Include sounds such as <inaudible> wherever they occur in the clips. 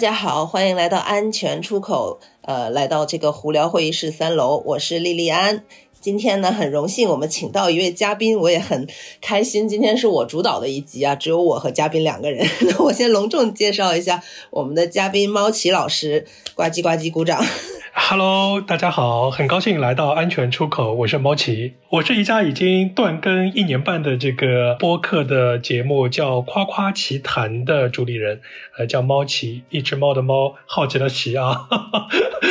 大家好，欢迎来到安全出口，呃，来到这个胡聊会议室三楼，我是莉莉安。今天呢，很荣幸我们请到一位嘉宾，我也很开心。今天是我主导的一集啊，只有我和嘉宾两个人。<laughs> 那我先隆重介绍一下我们的嘉宾猫奇老师，呱唧呱唧，鼓掌。Hello，大家好，很高兴来到安全出口，我是猫奇，我是一家已经断更一年半的这个播客的节目叫《夸夸奇谈》的主理人，呃，叫猫奇，一只猫的猫，好奇的奇啊。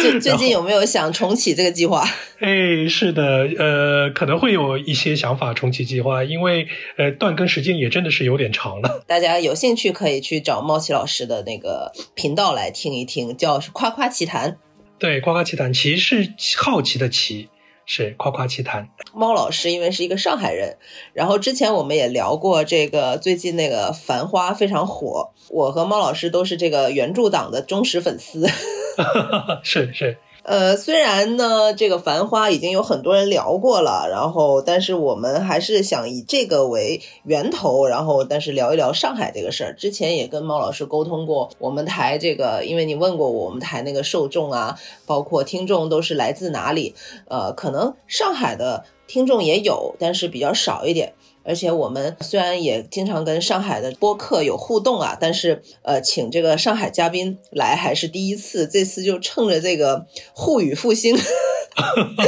最 <laughs> 最近有没有想重启这个计划？哎，是的，呃，可能会有一些想法重启计划，因为呃，断更时间也真的是有点长了。大家有兴趣可以去找猫奇老师的那个频道来听一听，叫《夸夸奇谈》。对，夸夸其谈，奇是好奇的奇，是夸夸其谈。猫老师因为是一个上海人，然后之前我们也聊过这个最近那个《繁花》非常火，我和猫老师都是这个原著党的忠实粉丝。是 <laughs> 是。呃，虽然呢，这个《繁花》已经有很多人聊过了，然后，但是我们还是想以这个为源头，然后，但是聊一聊上海这个事儿。之前也跟猫老师沟通过，我们台这个，因为你问过我，们台那个受众啊，包括听众都是来自哪里？呃，可能上海的听众也有，但是比较少一点。而且我们虽然也经常跟上海的播客有互动啊，但是呃，请这个上海嘉宾来还是第一次。这次就趁着这个沪语复兴，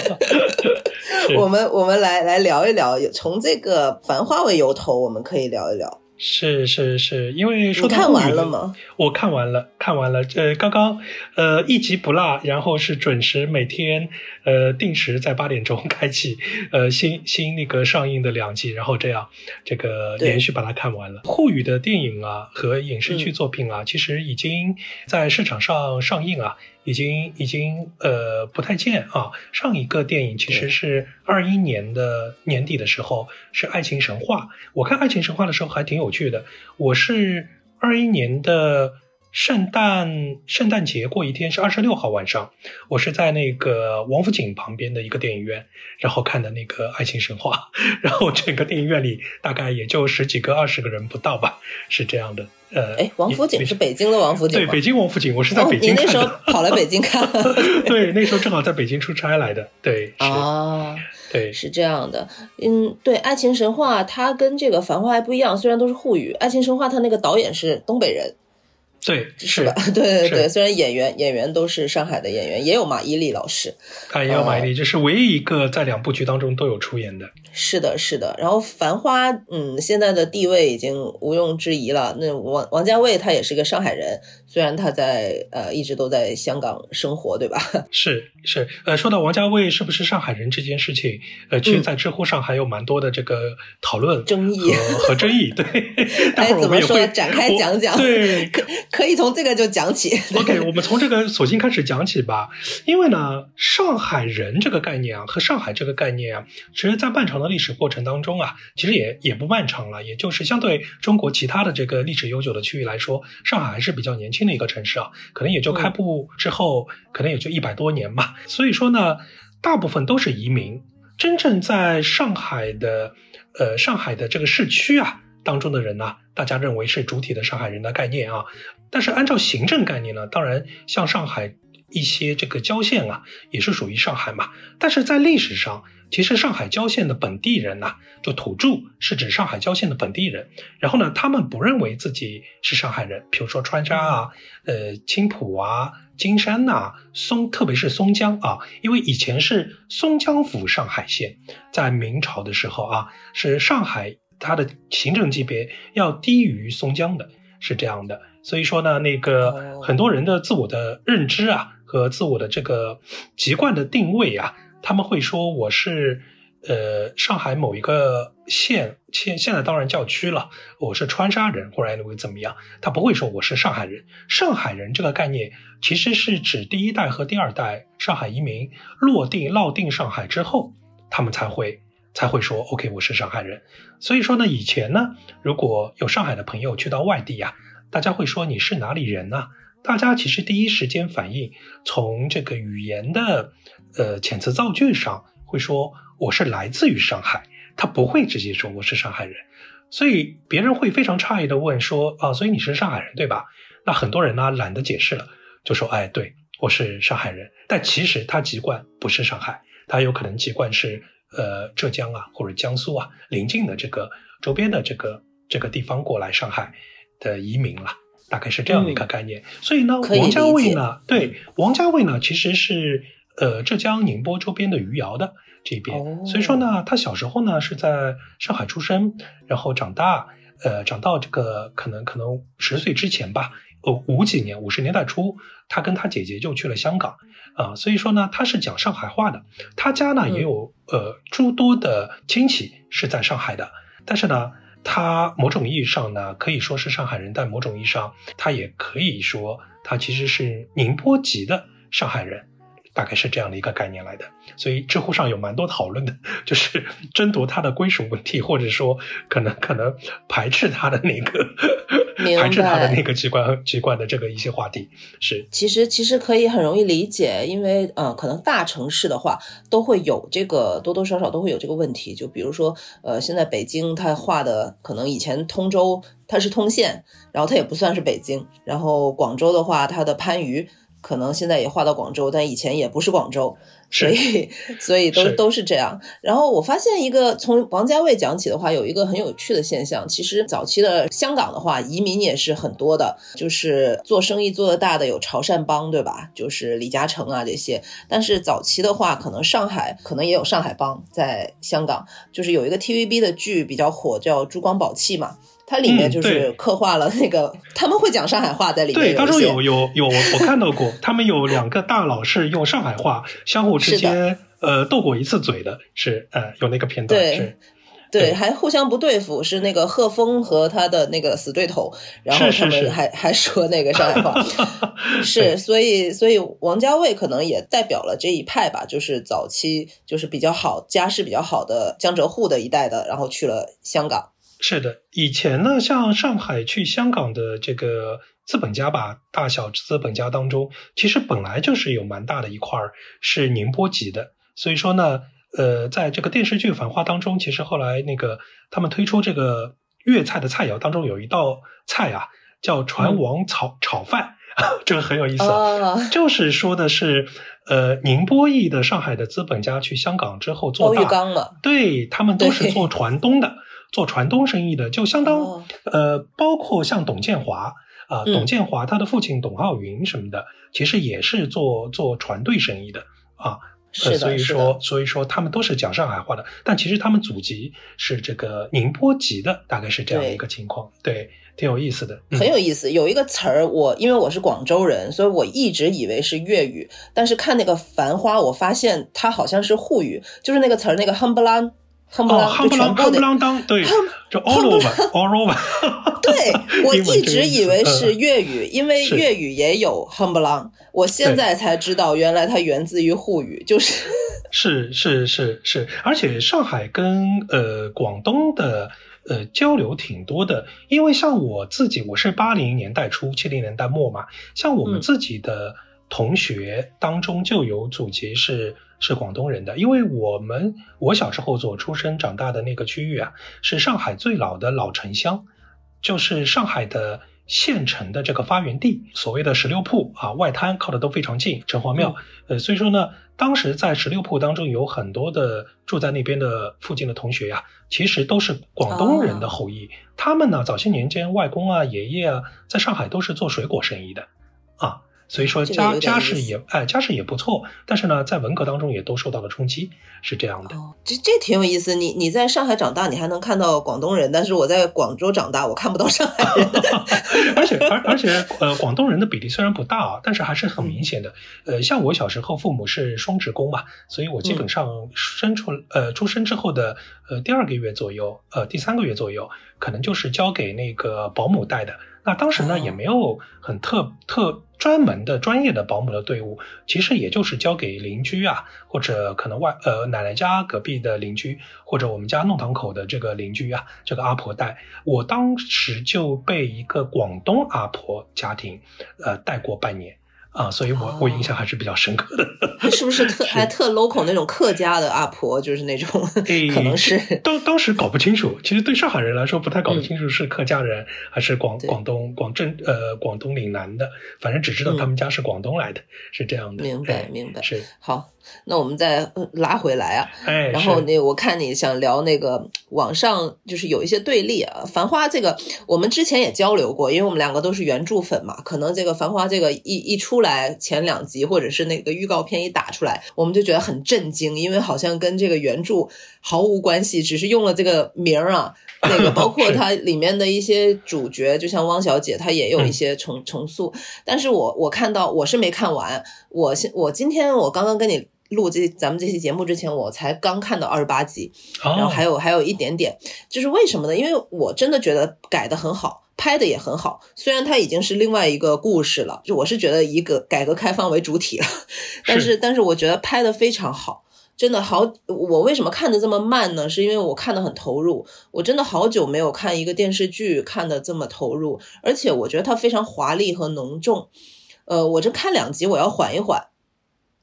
<laughs> 我们我们来来聊一聊，从这个繁花为由头，我们可以聊一聊。是是是，因为说看完了吗？我看完了，看完了。呃，刚刚呃一集不落，然后是准时每天呃定时在八点钟 <laughs> 开启呃新新那个上映的两集，然后这样这个连续把它看完了。沪语的电影啊和影视剧作品啊，其实已经在市场上上映啊。已经已经呃不太见啊！上一个电影其实是二一年的年底的时候，是《爱情神话》。我看《爱情神话》的时候还挺有趣的。我是二一年的圣诞圣诞节过一天是二十六号晚上，我是在那个王府井旁边的一个电影院，然后看的那个《爱情神话》，<laughs> 然后整个电影院里大概也就十几个、二十个人不到吧，是这样的。呃，哎，王府井是北京的王府井对，北京王府井，我是在北京。你那时候跑来北京看？<laughs> 对，那时候正好在北京出差来的。对，啊，对，是这样的。嗯，对，《爱情神话》它跟这个《繁花》还不一样，虽然都是沪语，《爱情神话》它那个导演是东北人。对，是吧？<laughs> 对对对，虽然演员演员都是上海的演员，也有马伊琍老师，啊，也有马伊琍，这是唯一一个在两部剧当中都有出演的。是的，是的。然后《繁花》，嗯，现在的地位已经毋庸置疑了。那王王家卫他也是个上海人，虽然他在呃一直都在香港生活，对吧？<laughs> 是是，呃，说到王家卫是不是上海人这件事情，呃，其实，在知乎上还有蛮多的这个讨论、争议和争议。对，<laughs> 哎，怎么说？展开讲讲。对。可以从这个就讲起。<laughs> OK，我们从这个索性开始讲起吧。因为呢，上海人这个概念啊，和上海这个概念啊，其实，在漫长的历史过程当中啊，其实也也不漫长了。也就是相对中国其他的这个历史悠久的区域来说，上海还是比较年轻的一个城市啊，可能也就开埠之后，可能也就一百多年吧。所以说呢，大部分都是移民。真正在上海的，呃，上海的这个市区啊。当中的人呢，大家认为是主体的上海人的概念啊，但是按照行政概念呢，当然像上海一些这个郊县啊，也是属于上海嘛。但是在历史上，其实上海郊县的本地人呐，就土著是指上海郊县的本地人。然后呢，他们不认为自己是上海人，比如说川沙啊、呃青浦啊、金山呐、松，特别是松江啊，因为以前是松江府上海县，在明朝的时候啊，是上海。它的行政级别要低于松江的，是这样的。所以说呢，那个很多人的自我的认知啊，和自我的这个籍贯的定位啊，他们会说我是呃上海某一个县，现现在当然叫区了，我是川沙人或者怎么样，他不会说我是上海人。上海人这个概念其实是指第一代和第二代上海移民落定落定上海之后，他们才会。才会说 OK，我是上海人。所以说呢，以前呢，如果有上海的朋友去到外地呀，大家会说你是哪里人呢？大家其实第一时间反应，从这个语言的呃遣词造句上，会说我是来自于上海，他不会直接说我是上海人。所以别人会非常诧异的问说啊，所以你是上海人对吧？那很多人呢懒得解释了，就说：“哎，对我是上海人。”但其实他籍贯不是上海，他有可能籍贯是呃浙江啊或者江苏啊邻近的这个周边的这个这个地方过来上海的移民了，大概是这样的一个概念。所以呢，王家卫呢，对王家卫呢，其实是呃浙江宁波周边的余姚的这边，所以说呢，他小时候呢是在上海出生，然后长大。呃，长到这个可能可能十岁之前吧，呃，五几年五十年代初，他跟他姐姐就去了香港，啊，所以说呢，他是讲上海话的。他家呢也有呃诸多的亲戚是在上海的，但是呢，他某种意义上呢可以说是上海人，但某种意义上他也可以说他其实是宁波籍的上海人。大概是这样的一个概念来的，所以知乎上有蛮多讨论的，就是争夺它的归属问题，或者说可能可能排斥它的那个排斥它的那个机关机关的这个一些话题是。其实其实可以很容易理解，因为呃，可能大城市的话都会有这个多多少少都会有这个问题，就比如说呃，现在北京它划的可能以前通州它是通县，然后它也不算是北京，然后广州的话它的番禺。可能现在也划到广州，但以前也不是广州，所以所以都都是这样。然后我发现一个从王家卫讲起的话，有一个很有趣的现象。其实早期的香港的话，移民也是很多的，就是做生意做得大的有潮汕帮，对吧？就是李嘉诚啊这些。但是早期的话，可能上海可能也有上海帮在香港，就是有一个 TVB 的剧比较火，叫《珠光宝气》嘛。它里面就是刻画了那个他们会讲上海话在里面。对，当中有有有我看到过，他们有两个大佬是用上海话相互之间呃斗过一次嘴的，是呃有那个片段是。对，还互相不对付，是那个贺峰和他的那个死对头，然后他们还还说那个上海话，<laughs> 是，所以所以王家卫可能也代表了这一派吧，就是早期就是比较好家世比较好的江浙沪的一代的，然后去了香港。是的，以前呢，像上海去香港的这个资本家吧，大小资本家当中，其实本来就是有蛮大的一块是宁波籍的。所以说呢，呃，在这个电视剧《繁花》当中，其实后来那个他们推出这个粤菜的菜肴当中，有一道菜啊，叫船王炒炒饭，<laughs> 这个很有意思，就是说的是呃宁波裔的上海的资本家去香港之后做大，对他们都是做船东的。做船东生意的，就相当呃，包括像董建华啊，董建华他的父亲董浩云什么的，其实也是做做船队生意的啊。是的，所以说所以说他们都是讲上海话的，但其实他们祖籍是这个宁波籍的，大概是这样的一个情况。对，挺有意思的，很有意思。有一个词儿，我因为我是广州人，所以我一直以为是粤语，但是看那个《繁花》，我发现它好像是沪语，就是那个词儿，那个夯不啷，夯不啷当，对，就 all over，all over。对 <laughs> 我一直以为是粤语，因为粤语也有夯不啷，我现在才知道，原来它源自于沪语，就是。<laughs> 是是是是，而且上海跟呃广东的呃交流挺多的，因为像我自己，我是八零年代初七零年代末嘛，像我们自己的同学当中就有祖籍是。是广东人的，因为我们我小时候所出生长大的那个区域啊，是上海最老的老城乡，就是上海的县城的这个发源地，所谓的十六铺啊，外滩靠的都非常近，城隍庙，呃，所以说呢，当时在十六铺当中有很多的住在那边的附近的同学呀，其实都是广东人的后裔，他们呢早些年间外公啊、爷爷啊，在上海都是做水果生意的，啊。所以说家家世也哎家世也不错，但是呢，在文革当中也都受到了冲击，是这样的。这这挺有意思。你你在上海长大，你还能看到广东人，但是我在广州长大，我看不到上海人。<laughs> 而且而而且呃，广东人的比例虽然不大啊，但是还是很明显的。呃，像我小时候父母是双职工嘛，所以我基本上生出呃出生之后的呃第二个月左右，呃第三个月左右，可能就是交给那个保姆带的。那当时呢，也没有很特特专门的专业的保姆的队伍，其实也就是交给邻居啊，或者可能外呃奶奶家隔壁的邻居，或者我们家弄堂口的这个邻居啊，这个阿婆带。我当时就被一个广东阿婆家庭，呃带过半年，啊，所以我我印象还是比较深刻的。他是不是特 <laughs> 还特 local 那种客家的阿婆，就是那种，<laughs> 可能是当当时搞不清楚。其实对上海人来说，不太搞得清楚是客家人还是广广东广镇呃广东岭南的，反正只知道他们家是广东来的，是这样的。明白明白。是好，那我们再拉回来啊。哎，然后那我看你想聊那个网上就是有一些对立啊，《繁花》这个我们之前也交流过，因为我们两个都是原著粉嘛，可能这个《繁花》这个一一出来前两集或者是那个预告片一打出来，我们就觉得很震惊，因为好像跟这个原著毫无关系，只是用了这个名儿啊。那个 <laughs> 包括它里面的一些主角，就像汪小姐，她也有一些重重塑。但是我我看到我是没看完，我现我今天我刚刚跟你录这咱们这期节目之前，我才刚看到二十八集，然后还有还有一点点，就是为什么呢？因为我真的觉得改的很好，拍的也很好。虽然它已经是另外一个故事了，就我是觉得一个改革开放为主体了，<laughs> 但是但是我觉得拍的非常好。真的好，我为什么看的这么慢呢？是因为我看的很投入。我真的好久没有看一个电视剧看的这么投入，而且我觉得它非常华丽和浓重。呃，我这看两集我要缓一缓，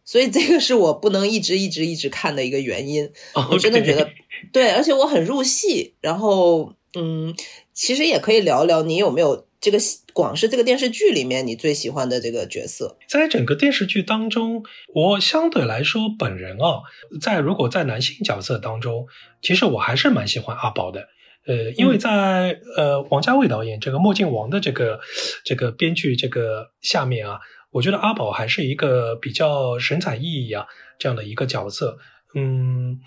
所以这个是我不能一直一直一直看的一个原因。<laughs> 我真的觉得对，而且我很入戏。然后，嗯，其实也可以聊聊你有没有。这个广是这个电视剧里面你最喜欢的这个角色，在整个电视剧当中，我相对来说本人啊，在如果在男性角色当中，其实我还是蛮喜欢阿宝的。呃，因为在呃王家卫导演这个《墨镜王》的这个这个编剧这个下面啊，我觉得阿宝还是一个比较神采奕奕啊这样的一个角色。嗯，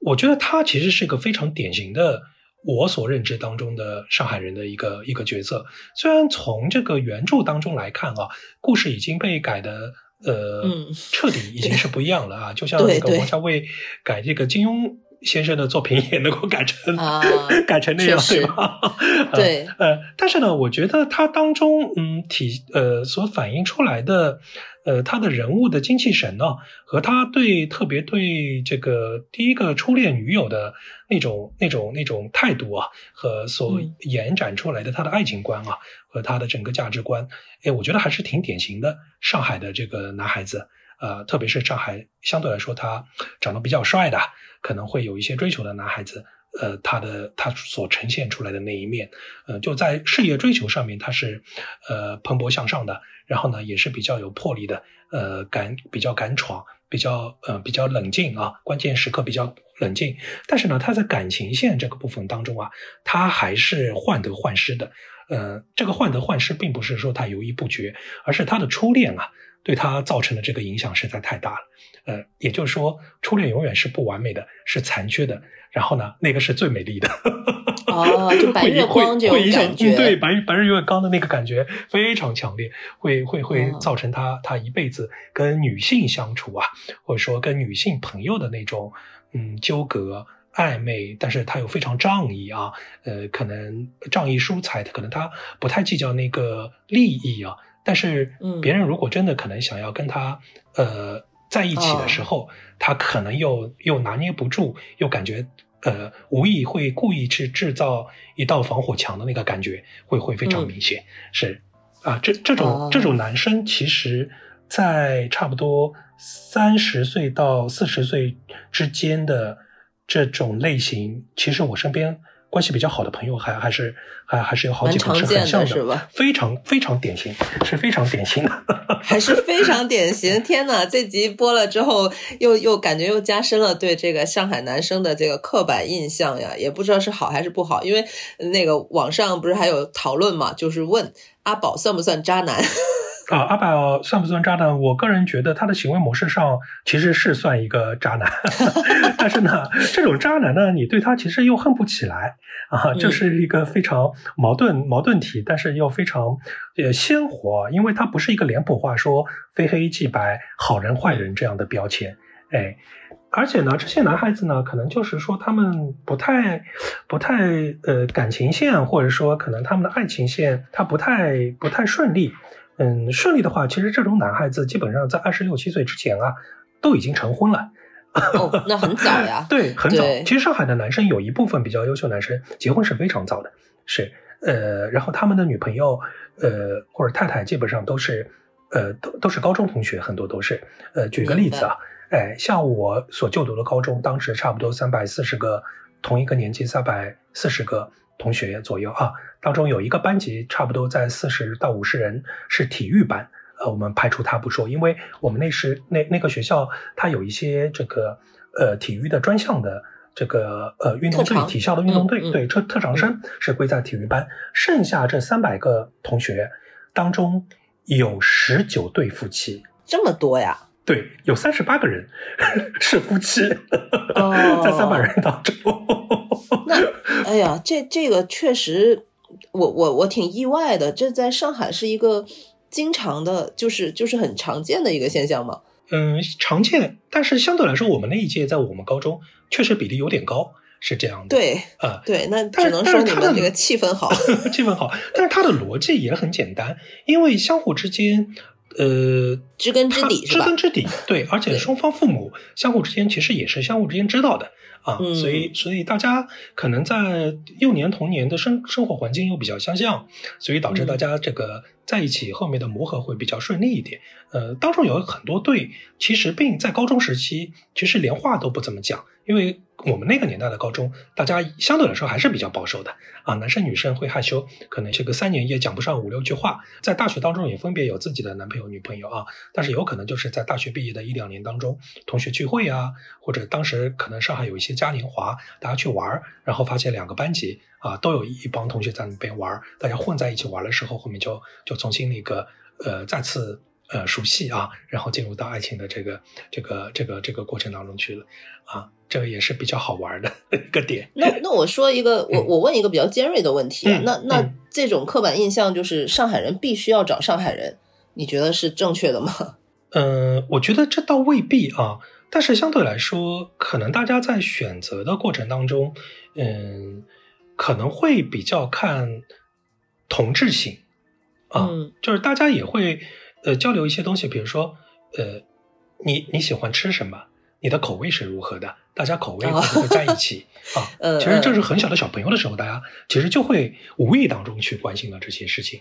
我觉得他其实是一个非常典型的。我所认知当中的上海人的一个一个角色，虽然从这个原著当中来看啊，故事已经被改的呃彻底已经是不一样了啊，就像那个王家卫改这个金庸。先生的作品 <laughs> 也能够改成 <laughs> 改成那样，对吧？<laughs> 对，呃，但是呢，我觉得他当中，嗯，体呃所反映出来的，呃，他的人物的精气神呢，和他对特别对这个第一个初恋女友的那种那种那种态度啊，和所延展出来的他的爱情观啊，和他的整个价值观，哎，我觉得还是挺典型的上海的这个男孩子。呃，特别是上海相对来说他长得比较帅的，可能会有一些追求的男孩子，呃，他的他所呈现出来的那一面，呃，就在事业追求上面他是呃蓬勃向上的，然后呢也是比较有魄力的，呃，敢比较敢闯，比较呃比较冷静啊，关键时刻比较冷静。但是呢，他在感情线这个部分当中啊，他还是患得患失的。呃，这个患得患失并不是说他犹豫不决，而是他的初恋啊。对他造成的这个影响实在太大了，呃，也就是说，初恋永远是不完美的，是残缺的。然后呢，那个是最美丽的。哦，就白月光这种感觉，对，白白日月光的那个感觉非常强烈，会会会造成他他一辈子跟女性相处啊，或者说跟女性朋友的那种嗯纠葛暧昧，但是他又非常仗义啊，呃，可能仗义疏财，他可能他不太计较那个利益啊。但是，别人如果真的可能想要跟他呃在一起的时候，他可能又又拿捏不住，又感觉呃无意会故意去制造一道防火墙的那个感觉，会会非常明显。是啊，这这种这种男生，其实，在差不多三十岁到四十岁之间的这种类型，其实我身边。关系比较好的朋友还还是还还是有好几个是很像的，是吧？非常非常典型，是非常典型的，<laughs> 还是非常典型。天哪，这集播了之后，又又感觉又加深了对这个上海男生的这个刻板印象呀，也不知道是好还是不好。因为那个网上不是还有讨论嘛，就是问阿宝算不算渣男。啊，阿宝算不算渣男？我个人觉得他的行为模式上其实是算一个渣男，<laughs> 但是呢，这种渣男呢，你对他其实又恨不起来啊，就是一个非常矛盾矛盾体，但是又非常呃鲜活，因为他不是一个脸谱化说非黑即白、好人坏人这样的标签，哎，而且呢，这些男孩子呢，可能就是说他们不太不太呃感情线，或者说可能他们的爱情线他不太不太顺利。嗯，顺利的话，其实这种男孩子基本上在二十六七岁之前啊，都已经成婚了。哦，那很早呀。<laughs> 对，很早。其实上海的男生有一部分比较优秀男生结婚是非常早的，是呃，然后他们的女朋友呃或者太太基本上都是呃，都都是高中同学，很多都是。呃，举个例子啊，哎，像我所就读的高中，当时差不多三百四十个，同一个年级三百四十个同学左右啊，当中有一个班级差不多在四十到五十人是体育班。呃，我们排除他不说，因为我们那时那那个学校，它有一些这个呃体育的专项的这个呃运动队，体校的运动队，对特特长生是归在体育班。剩下这三百个同学当中，有十九对夫妻，这么多呀？对，有三十八个人 <laughs> 是夫妻，<laughs> 在三百人当中。那哎呀，这这个确实，我我我挺意外的，这在上海是一个。经常的，就是就是很常见的一个现象嘛。嗯，常见，但是相对来说，我们那一届在我们高中确实比例有点高，是这样的。对，啊，对，那只能说你们这个气氛好，<laughs> 气氛好。但是它的逻辑也很简单，因为相互之间，呃，知根知底，知根知底。对，而且双方父母相互之间其实也是相互之间知道的。啊，所以所以大家可能在幼年童年的生生活环境又比较相像，所以导致大家这个在一起后面的磨合会比较顺利一点。呃，当中有很多对，其实并在高中时期其实连话都不怎么讲，因为。我们那个年代的高中，大家相对来说还是比较保守的啊，男生女生会害羞，可能这个三年也讲不上五六句话。在大学当中也分别有自己的男朋友女朋友啊，但是有可能就是在大学毕业的一两年当中，同学聚会啊，或者当时可能上海有一些嘉年华，大家去玩，然后发现两个班级啊都有一帮同学在那边玩，大家混在一起玩的时候，后面就就重新那个呃再次。呃，熟悉啊，然后进入到爱情的这个这个这个这个过程当中去了，啊，这个也是比较好玩的 <laughs> 一个点。那那我说一个，<laughs> 我我问一个比较尖锐的问题啊，那那这种刻板印象就是上海人必须要找上海人，你觉得是正确的吗？嗯，<laughs> 我觉得这倒未必啊，但是相对来说，可能大家在选择的过程当中，嗯，可能会比较看同质性啊，就是大家也会。呃，交流一些东西，比如说，呃，你你喜欢吃什么？你的口味是如何的？大家口味会不会在一起 <laughs> 啊？呃，其实这是很小的小朋友的时候，大家其实就会无意当中去关心了这些事情。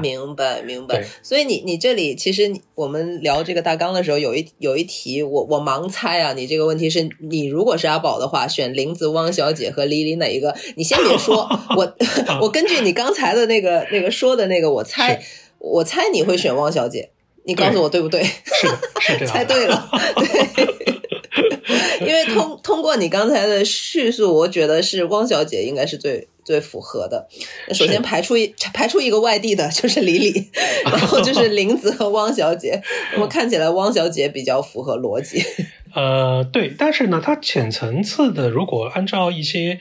明白，明白。所以你你这里其实我们聊这个大纲的时候，有一有一题，我我盲猜啊，你这个问题是你如果是阿宝的话，选林子、汪小姐和李李哪一个？你先别说，<laughs> 我 <laughs> 我根据你刚才的那个那个说的那个，我猜。我猜你会选汪小姐，你告诉我对不对？是是这样，猜对了。对，因为通通过你刚才的叙述，我觉得是汪小姐应该是最最符合的。首先排除一排除一个外地的，就是李李，<laughs> 然后就是林子和汪小姐。那么看起来汪小姐比较符合逻辑。<laughs> 呃，对，但是呢，它浅层次的，如果按照一些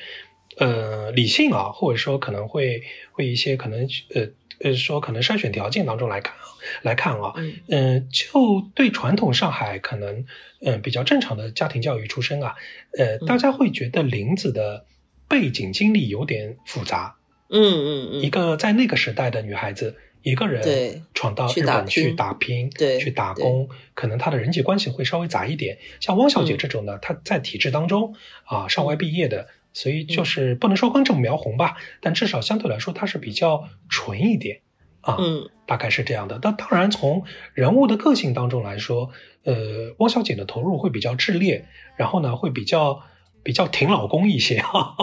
呃理性啊，或者说可能会会一些可能呃。呃，说可能筛选条件当中来看啊，来看啊，嗯，就对传统上海可能嗯比较正常的家庭教育出身啊，呃，大家会觉得林子的背景经历有点复杂，嗯嗯嗯，一个在那个时代的女孩子，一个人闯到日本去打拼，对，去打工，可能她的人际关系会稍微杂一点。像汪小姐这种呢，她在体制当中啊，上外毕业的。所以就是不能说根正苗红吧，但至少相对来说它是比较纯一点啊，嗯，大概是这样的。那当然从人物的个性当中来说，呃，汪小姐的投入会比较炽烈，然后呢会比较比较挺老公一些哈。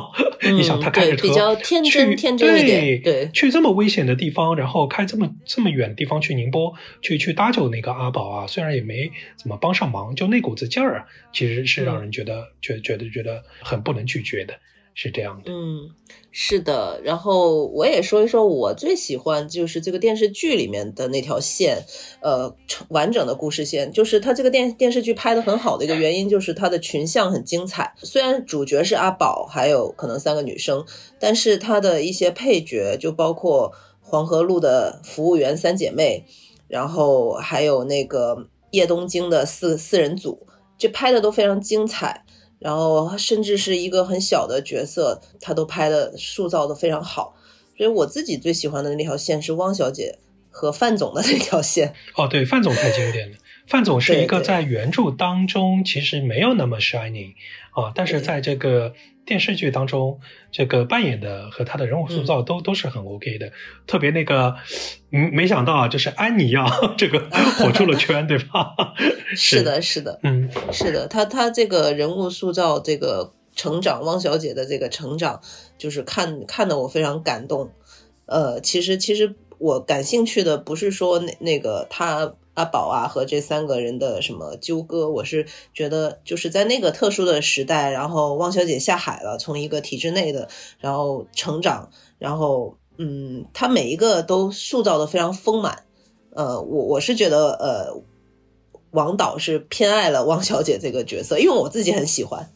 你想他开着车比较天真天真一点，对，去这么危险的地方，然后开这么这么远的地方去宁波，去去搭救那个阿宝啊，虽然也没怎么帮上忙，就那股子劲儿啊，其实是让人觉得觉觉得觉得很不能拒绝的。是这样的，嗯，是的。然后我也说一说，我最喜欢就是这个电视剧里面的那条线，呃，完整的故事线。就是它这个电电视剧拍的很好的一个原因，就是它的群像很精彩。虽然主角是阿宝，还有可能三个女生，但是它的一些配角，就包括黄河路的服务员三姐妹，然后还有那个叶东京的四四人组，这拍的都非常精彩。然后甚至是一个很小的角色，他都拍的塑造的非常好，所以我自己最喜欢的那条线是汪小姐和范总的那条线。哦，对，范总太经典了，范总是一个在原著当中其实没有那么 shining 啊，但是在这个电视剧当中，这个扮演的和他的人物塑嗯造都、都是很 OK 的。特别那个，嗯，没想到啊，就是安妮啊，<laughs> 这个火出了圈，对吧？<laughs> 是，的，是的，嗯，是的，他他这个人物塑造，这个成长，汪小姐的这个成长，就是看看得我非常感动。呃，其实其实我感兴趣的不是说那那个他阿宝啊和这三个人的什么纠葛，我是觉得就是在那个特殊的时代，然后汪小姐下海了，从一个体制内的，然后成长，然后嗯，她每一个都塑造的非常丰满。呃，我我是觉得呃。王导是偏爱了汪小姐这个角色，因为我自己很喜欢。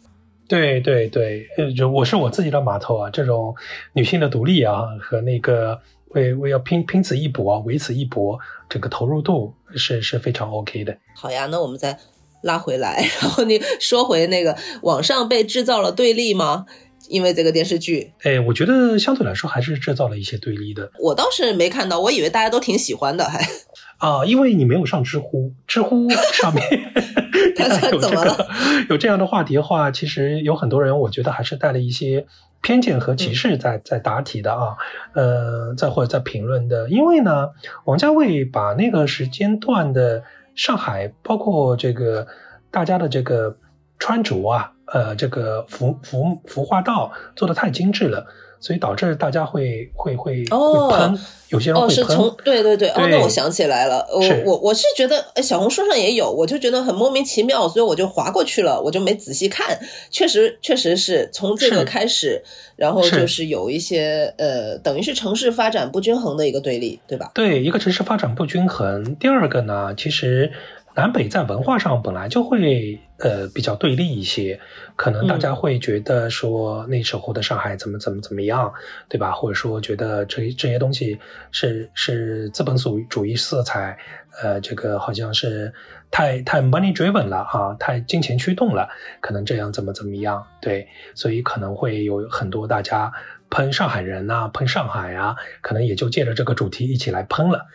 对对对，呃，就我是我自己的码头啊，这种女性的独立啊，和那个为为要拼拼此一搏啊，为此一搏，这个投入度是是非常 OK 的。好呀，那我们再拉回来，<laughs> 然后你说回那个网上被制造了对立吗？因为这个电视剧，哎，我觉得相对来说还是制造了一些对立的我倒是没看到，我以为大家都挺喜欢的，还 <laughs> 啊，因为你没有上知乎，知乎上面 <laughs> 他他有这怎么了个有这样的话题的话，其实有很多人，我觉得还是带了一些偏见和歧视在在答题的啊，呃，在或者在评论的，因为呢，王家卫把那个时间段的上海，包括这个大家的这个穿着啊，呃，这个服服服化道做的太精致了，所以导致大家会会会喷，有些人哦，会喷。是从对对对，哦，那我想起来了，我我我是觉得呃小红书上也有，我就觉得很莫名其妙，所以我就划过去了，我就没仔细看。确实，确实是从这个开始，然后就是有一些呃，等于是城市发展不均衡的一个对立，对吧？对，一个城市发展不均衡。第二个呢，其实南北在文化上本来就会呃比较对立一些，可能大家会觉得说那时候的上海怎么怎么怎么样，对吧？或者说觉得这这些东西是是资本主义主义色彩，呃，这个好像是太太 money driven 了啊，太金钱驱动了，可能这样怎么怎么样，对，所以可能会有很多大家。喷上海人呐、喷上海啊，可能也就借着这个主题一起来喷了。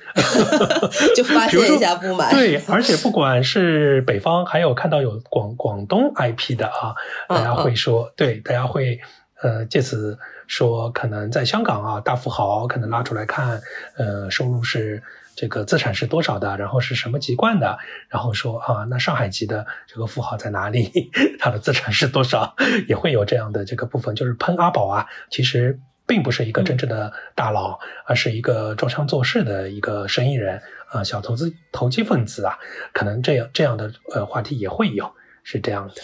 <laughs> 就发泄一下不满。对，而且不管是北方，还有看到有广广东 IP 的啊，大家会说，对，大家会呃借此说，可能在香港啊，大富豪可能拉出来看，呃，收入是这个资产是多少的，然后是什么籍贯的，然后说啊，那上海籍的这个富豪在哪里，<laughs> 他的资产是多少，也会有这样的这个部分，就是喷阿宝啊，其实。并不是一个真正的大佬，而是一个装腔作势的一个生意人啊、呃，小投资投机分子啊，可能这样这样的呃话题也会有，是这样的，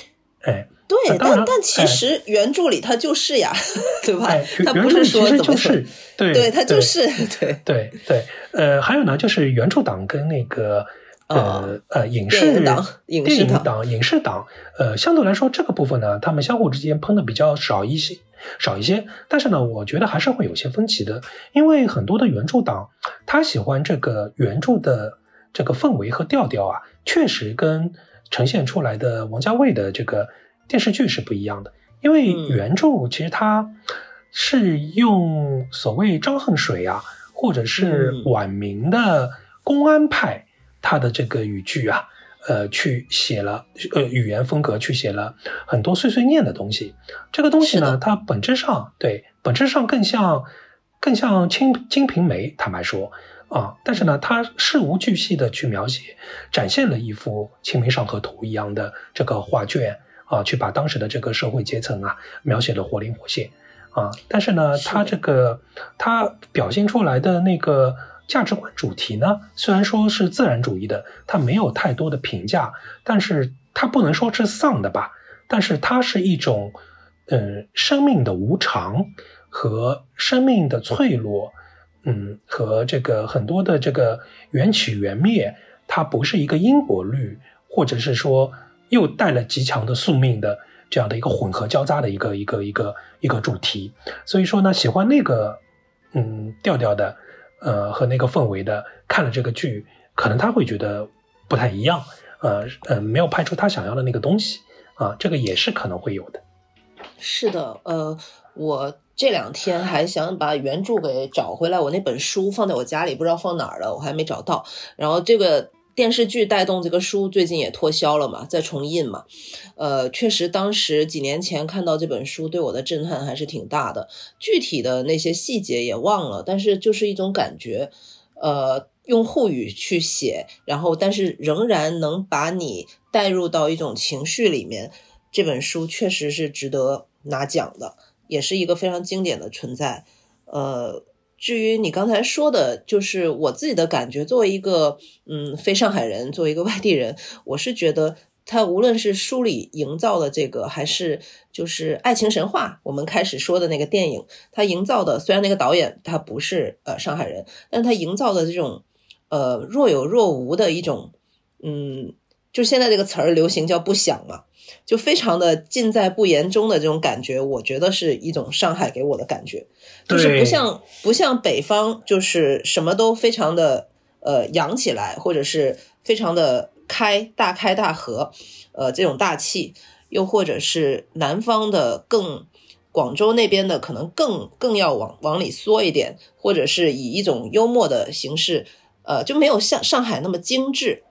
哎，对，但但其实原著里他就是呀，<laughs> 对吧？哎，他不是说怎么就是对对他就是 <laughs> 对对对，呃，还有呢，就是原著党跟那个。呃呃，影视党、影视电影党、影视党，呃，相对来说这个部分呢，他们相互之间喷的比较少一些，少一些。但是呢，我觉得还是会有些分歧的，因为很多的原著党，他喜欢这个原著的这个氛围和调调啊，确实跟呈现出来的王家卫的这个电视剧是不一样的。因为原著其实它是用所谓张恨水啊，或者是晚明的公安派。他的这个语句啊，呃，去写了呃语言风格，去写了很多碎碎念的东西。这个东西呢，它本质上对本质上更像更像《金金瓶梅》，坦白说啊，但是呢，它事无巨细的去描写，展现了一幅《清明上河图》一样的这个画卷啊，去把当时的这个社会阶层啊描写的活灵活现啊。但是呢，他这个他表现出来的那个。价值观主题呢，虽然说是自然主义的，它没有太多的评价，但是它不能说是丧的吧？但是它是一种，嗯，生命的无常和生命的脆弱，嗯，和这个很多的这个缘起缘灭，它不是一个因果律，或者是说又带了极强的宿命的这样的一个混合交杂的一个一个一个一个主题。所以说呢，喜欢那个嗯调调的。呃，和那个氛围的看了这个剧，可能他会觉得不太一样，呃呃，没有拍出他想要的那个东西啊，这个也是可能会有的。是的，呃，我这两天还想把原著给找回来，我那本书放在我家里，不知道放哪儿了，我还没找到。然后这个电视剧带动这个书最近也脱销了嘛，在重印嘛。呃，确实当时几年前看到这本书，对我的震撼还是挺大的。具体的那些细节也忘了，但是就是一种感觉。呃，用沪语去写，然后但是仍然能把你带入到一种情绪里面。这本书确实是值得拿奖的，也是一个非常经典的存在。呃。至于你刚才说的，就是我自己的感觉，作为一个嗯非上海人，作为一个外地人，我是觉得他无论是书里营造的这个，还是就是爱情神话，我们开始说的那个电影，他营造的虽然那个导演他不是呃上海人，但他营造的这种呃若有若无的一种嗯，就现在这个词儿流行叫不想嘛。就非常的尽在不言中的这种感觉，我觉得是一种上海给我的感觉，就是不像不像北方，就是什么都非常的呃扬起来，或者是非常的开大开大合，呃这种大气，又或者是南方的更广州那边的可能更更要往往里缩一点，或者是以一种幽默的形式，呃就没有像上海那么精致。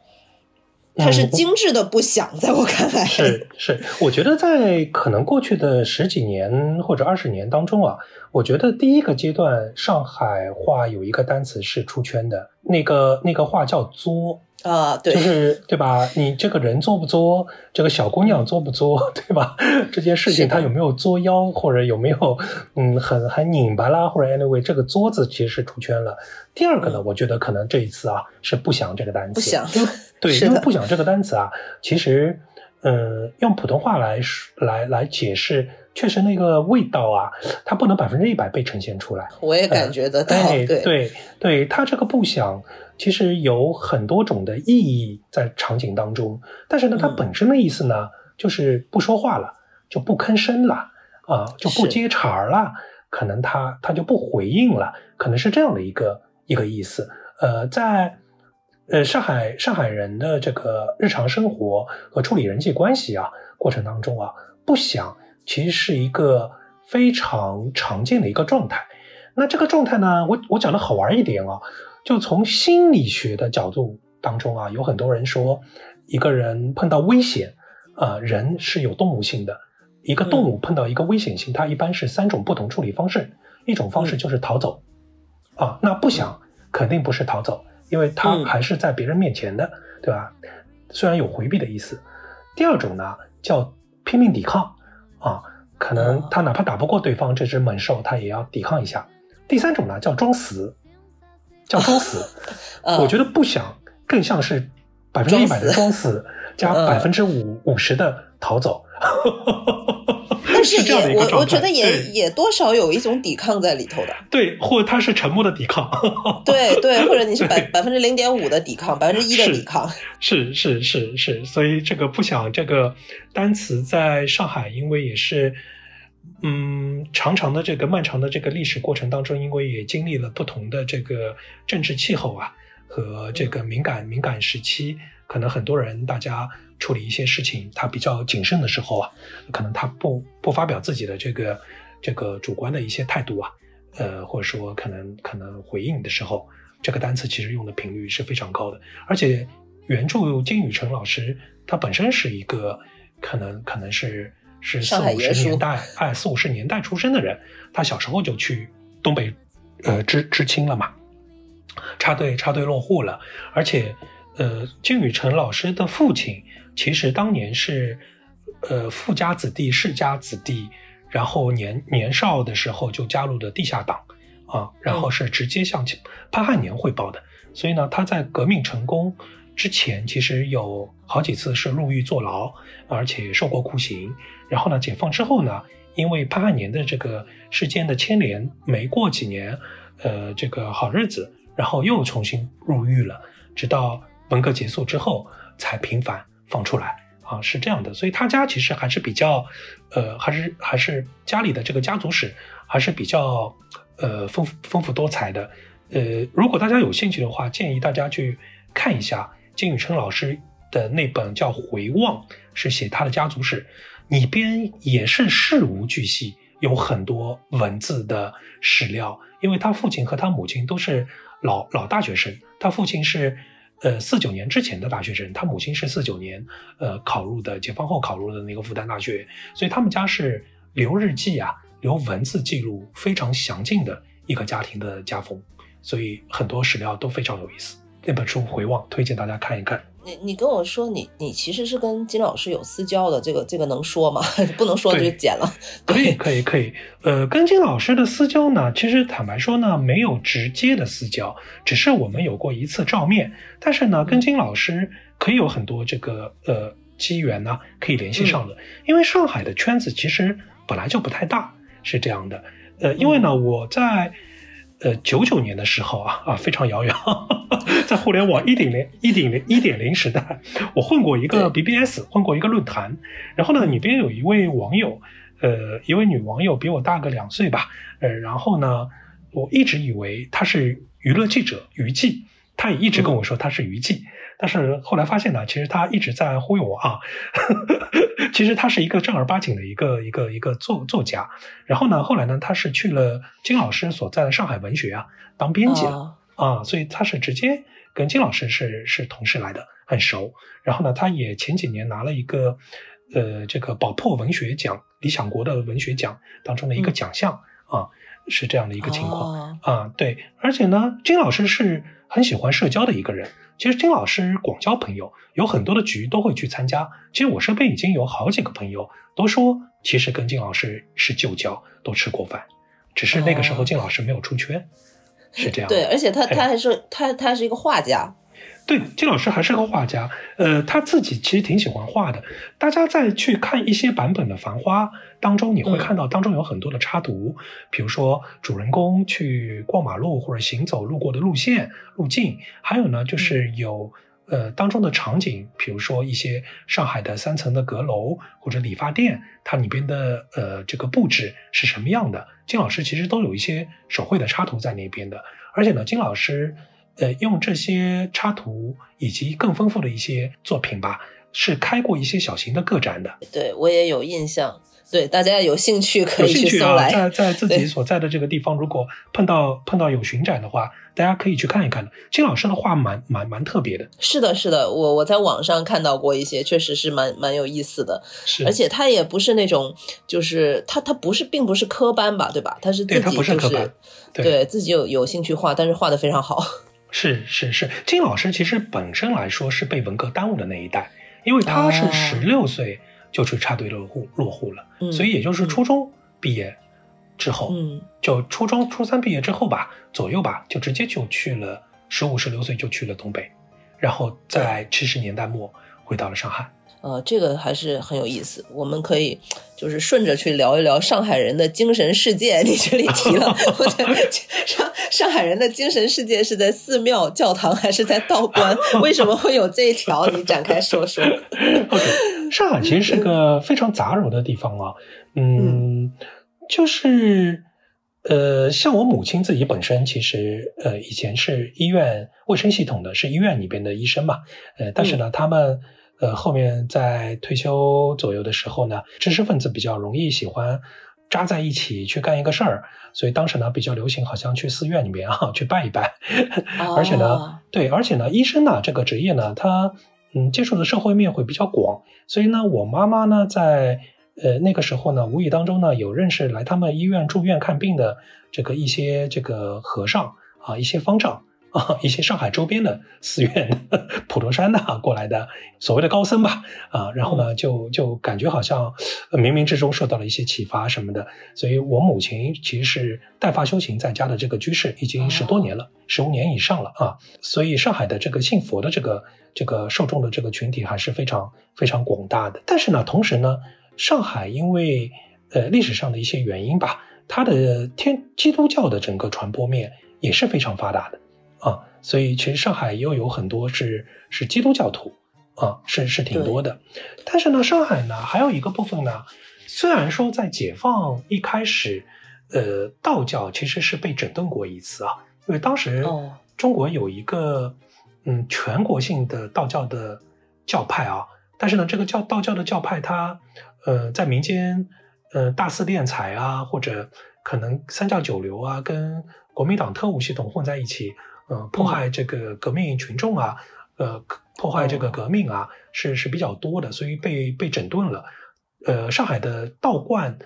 它是精致的不响，在我看来。是是，我觉得在可能过去的十几年或者二十年当中啊，我觉得第一个阶段上海话有一个单词是出圈的，那个那个话叫作啊，对，就是 <laughs> 对吧？你这个人作不作？这个小姑娘作不作？<laughs> 对吧？这件事情她有没有作妖，或者有没有嗯很很拧巴啦，或者 anyway，这个作字其实是出圈了。第二个呢，我觉得可能这一次啊是不想这个单词，不想。<laughs> 对，因为不想这个单词啊，其实，嗯，用普通话来来来解释，确实那个味道啊，它不能百分之一百被呈现出来。我也感觉得到，对对对，它这个不响其实有很多种的意义在场景当中，但是呢，它本身的意思呢，就是不说话了，就不吭声了啊，就不接茬儿了，可能他他就不回应了，可能是这样的一个一个意思。呃，在。呃，上海上海人的这个日常生活和处理人际关系啊过程当中啊，不想其实是一个非常常见的一个状态。那这个状态呢，我我讲的好玩一点啊，就从心理学的角度当中啊，有很多人说，一个人碰到危险，啊，人是有动物性的，一个动物碰到一个危险性，它一般是三种不同处理方式，一种方式就是逃走，啊，那不想肯定不是逃走。因为他还是在别人面前的，对吧？虽然有回避的意思。第二种呢，叫拼命抵抗啊，可能他哪怕打不过对方这只猛兽，他也要抵抗一下。第三种呢，叫装死，叫装死。<laughs> 我觉得不想更像是百分之一百的装死，<laughs> 加百分之五五十的逃走。<laughs> 是这样的一个状态，我我觉得也也多少有一种抵抗在里头的。对，或者他是沉默的抵抗。对对，或者你是 <laughs> 百百分之零点五的抵抗，百分之一的抵抗。<laughs> 是是是是，所以这个不想这个单词在上海，因为也是嗯长长的这个漫长的这个历史过程当中，因为也经历了不同的这个政治气候啊和这个敏感敏感时期，可能很多人大家。处理一些事情，他比较谨慎的时候啊，可能他不不发表自己的这个这个主观的一些态度啊，呃，或者说可能可能回应的时候，这个单词其实用的频率是非常高的。而且原著金宇澄老师他本身是一个可能可能是是四五十年代哎四五十年代出生的人，他小时候就去东北呃知知青了嘛，插队插队落户了，而且呃金宇澄老师的父亲。其实当年是，呃，富家子弟、世家子弟，然后年年少的时候就加入了地下党，啊，然后是直接向潘汉年汇报的。所以呢，他在革命成功之前，其实有好几次是入狱坐牢，而且受过酷刑。然后呢，解放之后呢，因为潘汉年的这个事件的牵连，没过几年，呃，这个好日子，然后又重新入狱了，直到文革结束之后才频繁。放出来啊，是这样的，所以他家其实还是比较，呃，还是还是家里的这个家族史还是比较，呃，丰富丰富多彩的。呃，如果大家有兴趣的话，建议大家去看一下金宇澄老师的那本叫《回望》，是写他的家族史，里边也是事无巨细，有很多文字的史料。因为他父亲和他母亲都是老老大学生，他父亲是。呃四九年之前的大学生，他母亲是四九年呃考入的，解放后考入的那个复旦大学，所以他们家是留日记啊，留文字记录非常详尽的一个家庭的家风，所以很多史料都非常有意思。那本书《回望》推荐大家看一看。你你跟我说，你你其实是跟金老师有私交的，这个这个能说吗？<laughs> 不能说就剪了。可以可以可以。呃，跟金老师的私交呢，其实坦白说呢，没有直接的私交，只是我们有过一次照面。但是呢，跟金老师可以有很多这个呃机缘呢，可以联系上的。因为上海的圈子其实本来就不太大，是这样的。呃，因为呢，我在。呃，九九年的时候啊啊，非常遥远，<laughs> 在互联网一点零、一点零、一点零时代，我混过一个 BBS，混过一个论坛。然后呢，里边有一位网友，呃，一位女网友比我大个两岁吧，呃，然后呢，我一直以为她是娱乐记者娱记，她也一直跟我说她是娱记。但是后来发现呢，其实他一直在忽悠我啊。<laughs> 其实他是一个正儿八经的一个一个一个作作家。然后呢，后来呢，他是去了金老师所在的上海文学啊当编辑了啊，所以他是直接跟金老师是是同事来的，很熟。然后呢，他也前几年拿了一个呃这个宝珀文学奖、理想国的文学奖当中的一个奖项啊，是这样的一个情况啊。对，而且呢，金老师是很喜欢社交的一个人。其实金老师广交朋友，有很多的局都会去参加。其实我身边已经有好几个朋友都说，其实跟金老师是旧交，都吃过饭，只是那个时候金老师没有出圈，是这样。对，而且他他还是他他是一个画家。对，金老师还是个画家，呃，他自己其实挺喜欢画的。大家再去看一些版本的《繁花》当中，你会看到当中有很多的插图，比如说主人公去过马路或者行走路过的路线、路径，还有呢就是有呃当中的场景，比如说一些上海的三层的阁楼或者理发店，它里边的呃这个布置是什么样的？金老师其实都有一些手绘的插图在那边的，而且呢，金老师。呃，用这些插图以及更丰富的一些作品吧，是开过一些小型的个展的。对我也有印象。对，大家有兴趣可以去搜来。在在自己所在的这个地方，如果碰到碰到有巡展的话，大家可以去看一看的。金老师的画蛮蛮蛮特别的。是的，是的，我我在网上看到过一些，确实是蛮蛮有意思的。是，而且他也不是那种，就是他他不是，并不是科班吧，对吧？他是自己就是对自己有有兴趣画，但是画的非常好。<laughs> 是是是，金老师其实本身来说是被文革耽误的那一代，因为他是十六岁就去插队落户落户了，所以也就是初中毕业之后，嗯，就初中初三毕业之后吧左右吧，就直接就去了十五十六岁就去了东北，然后在七十年代末回到了上海。呃，这个还是很有意思，我们可以就是顺着去聊一聊上海人的精神世界。你这里提了，我在 <laughs> 上上海人的精神世界是在寺庙、教堂还是在道观？<laughs> 为什么会有这一条？你展开说说。上海其实是个非常杂糅的地方啊。嗯，就是呃，像我母亲自己本身，其实呃以前是医院卫生系统的，是医院里边的医生嘛。呃，但是呢，他们。呃，后面在退休左右的时候呢，知识分子比较容易喜欢扎在一起去干一个事儿，所以当时呢比较流行，好像去寺院里面啊去拜一拜。<laughs> 而且呢，对，而且呢，医生呢这个职业呢，他嗯接触的社会面会比较广，所以呢，我妈妈呢在呃那个时候呢，无意当中呢有认识来他们医院住院看病的这个一些这个和尚啊，一些方丈。啊，一些上海周边的寺院、普陀山呐过来的所谓的高僧吧，啊，然后呢，就就感觉好像冥冥之中受到了一些启发什么的，所以我母亲其实是带发修行在家的这个居士，已经十多年了，十五年以上了啊，所以上海的这个信佛的这个这个受众的这个群体还是非常非常广大的。但是呢，同时呢，上海因为呃历史上的一些原因吧，它的天基督教的整个传播面也是非常发达的。啊，所以其实上海又有很多是是基督教徒，啊，是是挺多的。但是呢，上海呢还有一个部分呢，虽然说在解放一开始，呃，道教其实是被整顿过一次啊，因为当时中国有一个嗯全国性的道教的教派啊，但是呢，这个教道教的教派它呃在民间呃大肆敛财啊，或者可能三教九流啊，跟国民党特务系统混在一起。呃，迫害这个革命群众啊，呃破坏这个革命啊，是是比较多的，所以被被整顿了。呃，上海的道观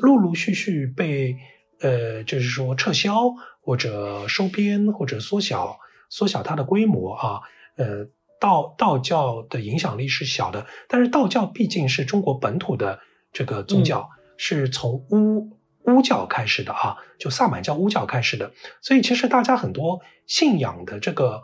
陆陆续续被呃，就是说撤销或者收编或者缩小缩小它的规模啊。呃，道道教的影响力是小的，但是道教毕竟是中国本土的这个宗教，是从巫巫教开始的啊，就萨满教巫教开始的，所以其实大家很多信仰的这个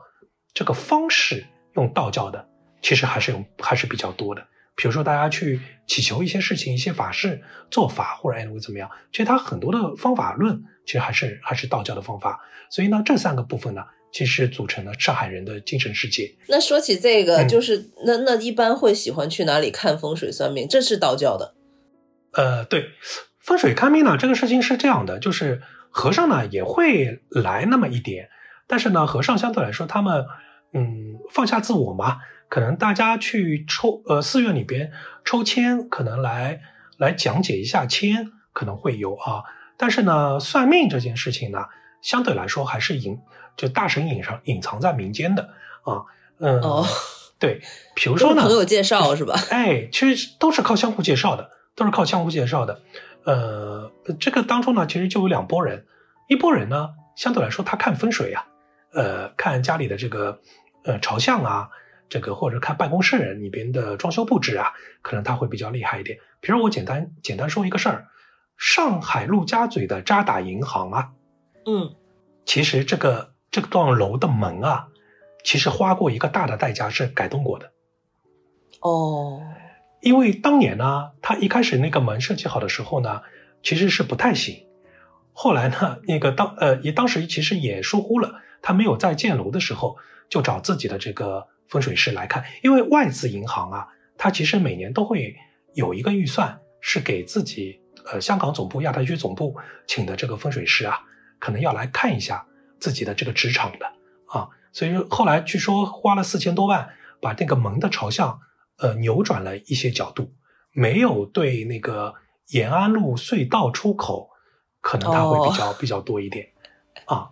这个方式用道教的，其实还是有还是比较多的。比如说，大家去祈求一些事情、一些法事、做法或者 anyway 怎么样，其实它很多的方法论，其实还是还是道教的方法。所以呢，这三个部分呢，其实组成了上海人的精神世界。那说起这个，就是那那一般会喜欢去哪里看风水算命？这是道教的。呃，对，风水看命呢，这个事情是这样的，就是和尚呢也会来那么一点，但是呢，和尚相对来说，他们嗯放下自我嘛。可能大家去抽呃寺院里边抽签，可能来来讲解一下签，可能会有啊。但是呢，算命这件事情呢，相对来说还是隐就大神隐上隐藏在民间的啊。嗯，哦，对，<laughs> 比如说呢，朋友介绍是吧？哎，其实都是靠相互介绍的，都是靠相互介绍的。呃，这个当中呢，其实就有两拨人，一拨人呢，相对来说他看风水啊，呃，看家里的这个呃朝向啊。这个或者看办公室里边的装修布置啊，可能他会比较厉害一点。比如我简单简单说一个事儿，上海陆家嘴的渣打银行啊，嗯，其实这个这栋楼的门啊，其实花过一个大的代价是改动过的。哦，因为当年呢，他一开始那个门设计好的时候呢，其实是不太行。后来呢，那个当呃也当时其实也疏忽了，他没有在建楼的时候就找自己的这个。风水师来看，因为外资银行啊，它其实每年都会有一个预算，是给自己呃香港总部、亚太区总部请的这个风水师啊，可能要来看一下自己的这个职场的啊。所以说后来据说花了四千多万，把那个门的朝向呃扭转了一些角度，没有对那个延安路隧道出口，可能它会比较比较多一点 <laughs> 啊。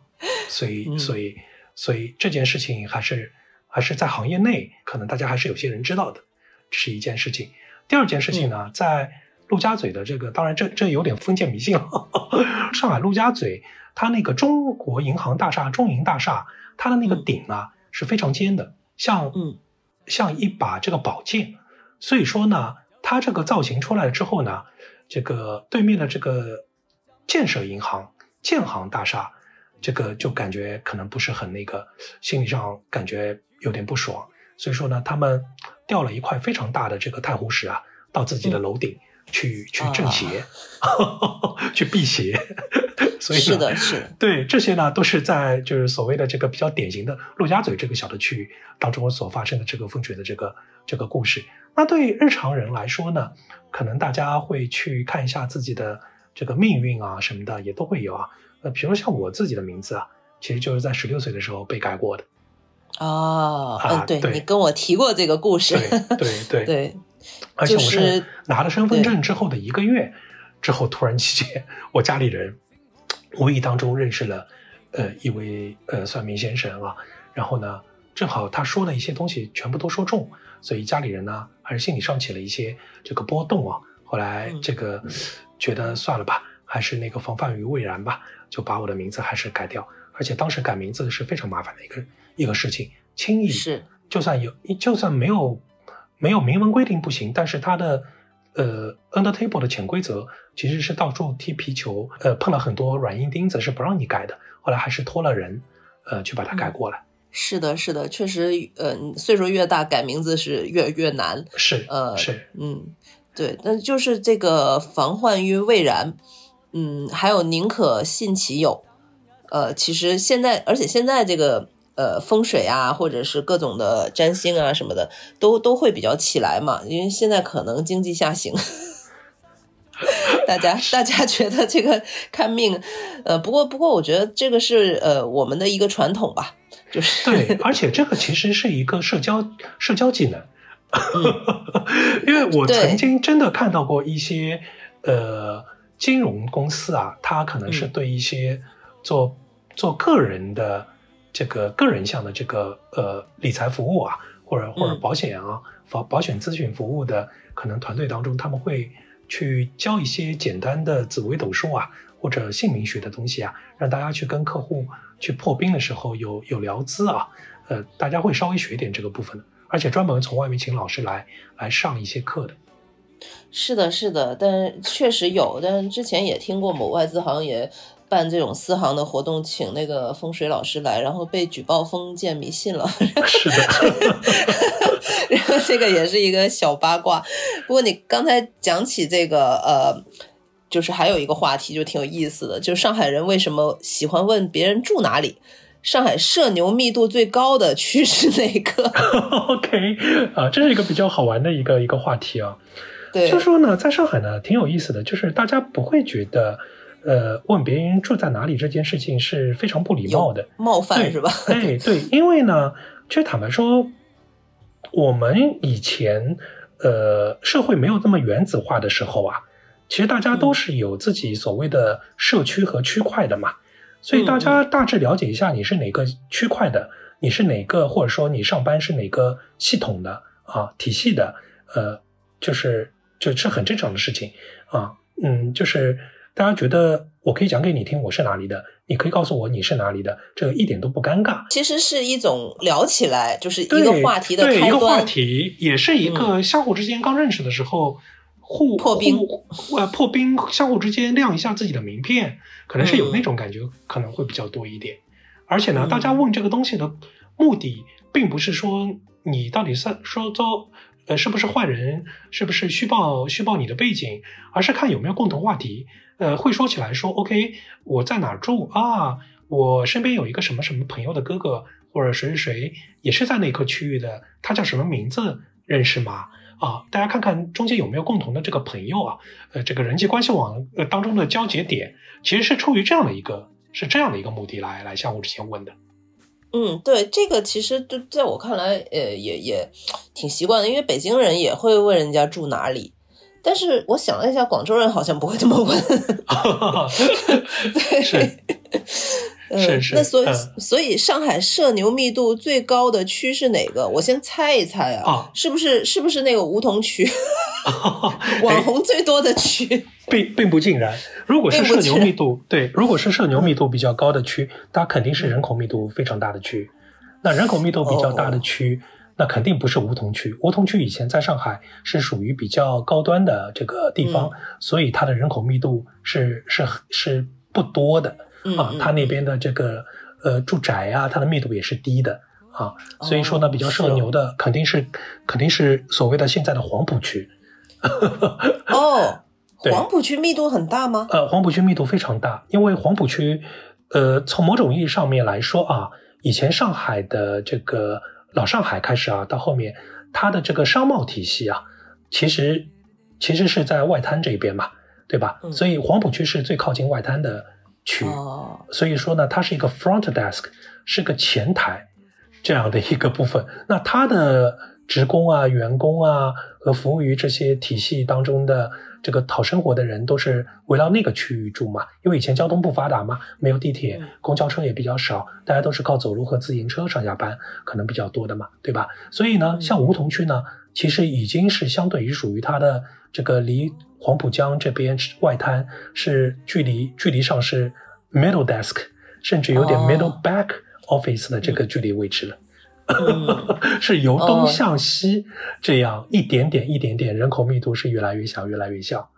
所以所以所以这件事情还是。还是在行业内，可能大家还是有些人知道的，这是一件事情。第二件事情呢，在陆家嘴的这个，当然这这有点封建迷信了。<laughs> 上海陆家嘴，它那个中国银行大厦、中银大厦，它的那个顶啊是非常尖的，像嗯像一把这个宝剑。所以说呢，它这个造型出来了之后呢，这个对面的这个建设银行建行大厦，这个就感觉可能不是很那个，心理上感觉。有点不爽，所以说呢，他们调了一块非常大的这个太湖石啊，到自己的楼顶去去镇邪，<laughs> 去辟邪。所以是的，是对这些呢，都是在就是所谓的这个比较典型的陆家嘴这个小的区域当中所发生的这个风水的这个这个故事。那对日常人来说呢，可能大家会去看一下自己的这个命运啊什么的，也都会有啊。呃，比如像我自己的名字啊，其实就是在十六岁的时候被改过的。哦，嗯，对你跟我提过这个故事，对对 <laughs> 对，而且我是拿了身份证之后的一个月之后，突然之间，我家里人无意当中认识了呃一位呃算命先生啊，然后呢，正好他说的一些东西全部都说中，所以家里人呢还是心理上起了一些这个波动啊。后来这个觉得算了吧，还是那个防范于未然吧，就把我的名字还是改掉，而且当时改名字是非常麻烦的一个。一个事情，轻易是就算有，就算没有没有明文规定不行，但是他的呃 under table 的潜规则其实是到处踢皮球，呃碰了很多软硬钉子是不让你改的，后来还是托了人，呃去把它改过来。是的，是的，确实，呃岁数越大改名字是越越难。是，呃是，嗯，对，那就是这个防患于未然，嗯，还有宁可信其有，呃，其实现在，而且现在这个。呃，风水啊，或者是各种的占星啊什么的，都都会比较起来嘛。因为现在可能经济下行，<laughs> 大家大家觉得这个看命，呃，不过不过，我觉得这个是呃我们的一个传统吧，就是对，而且这个其实是一个社交社交技能，<laughs> 因为我曾经真的看到过一些呃金融公司啊，它可能是对一些做做个人的。这个个人向的这个呃理财服务啊，或者或者保险啊、保保险咨询服务的可能团队当中，他们会去教一些简单的紫微斗数啊，或者姓名学的东西啊，让大家去跟客户去破冰的时候有有聊资啊，呃，大家会稍微学一点这个部分的，而且专门从外面请老师来来上一些课的。是的，是的，但确实有，但之前也听过某外资行也办这种私行的活动，请那个风水老师来，然后被举报封建迷信了。<laughs> 是的，<laughs> 然后这个也是一个小八卦。不过你刚才讲起这个，呃，就是还有一个话题就挺有意思的，就是上海人为什么喜欢问别人住哪里？上海社牛密度最高的区是哪个？<laughs> OK，啊，这是一个比较好玩的一个一个话题啊。对，就说呢，在上海呢，挺有意思的，就是大家不会觉得，呃，问别人住在哪里这件事情是非常不礼貌的，冒犯是吧？哎，对，因为呢，其实坦白说，我们以前呃社会没有这么原子化的时候啊，其实大家都是有自己所谓的社区和区块的嘛，所以大家大致了解一下你是哪个区块的，你是哪个或者说你上班是哪个系统的啊体系的，呃，就是。就是很正常的事情啊，嗯，就是大家觉得我可以讲给你听我是哪里的，你可以告诉我你是哪里的，这个一点都不尴尬。其实是一种聊起来就是一个话题的开端，一个话题，也是一个相互之间刚认识的时候互破冰，呃，破冰，相互之间亮一下自己的名片，可能是有那种感觉，可能会比较多一点。而且呢，大家问这个东西的目的，并不是说你到底是说遭。呃，是不是坏人？是不是虚报虚报你的背景？而是看有没有共同话题。呃，会说起来说，OK，我在哪住啊？我身边有一个什么什么朋友的哥哥，或者谁谁谁也是在那一个区域的，他叫什么名字？认识吗？啊，大家看看中间有没有共同的这个朋友啊？呃，这个人际关系网呃当中的交节点，其实是出于这样的一个，是这样的一个目的来来相互之间问的。嗯，对，这个其实就在我看来，呃，也也挺习惯的，因为北京人也会问人家住哪里，但是我想了一下，广州人好像不会这么问。<laughs> 对，是是是。那所以所以上海社牛密度最高的区是哪个？我先猜一猜啊，是不是是不是那个梧桐区？<laughs> 网红最多的区。并并不尽然，如果是社牛密度对，如果是社牛密度比较高的区，它肯定是人口密度非常大的区。那人口密度比较大的区，那肯定不是梧桐区。梧桐区以前在上海是属于比较高端的这个地方，所以它的人口密度是是是不多的啊。它那边的这个呃住宅啊，它的密度也是低的啊。所以说呢，比较社牛的肯定是肯定是所谓的现在的黄浦区。哦。黄浦区密度很大吗？呃，黄浦区密度非常大，因为黄浦区，呃，从某种意义上面来说啊，以前上海的这个老上海开始啊，到后面它的这个商贸体系啊，其实其实是在外滩这边嘛，对吧？所以黄浦区是最靠近外滩的区，所以说呢，它是一个 front desk，是个前台这样的一个部分。那它的职工啊、员工啊和服务于这些体系当中的。这个讨生活的人都是围绕那个区域住嘛，因为以前交通不发达嘛，没有地铁，公交车也比较少，大家都是靠走路和自行车上下班，可能比较多的嘛，对吧？所以呢，像梧桐区呢，其实已经是相对于属于它的这个离黄浦江这边外滩是距离距离上是 middle desk，甚至有点 middle back office 的这个距离位置了。<laughs> 是由东向西，这样一点点、一点点，人口密度是越来越小，越来越小，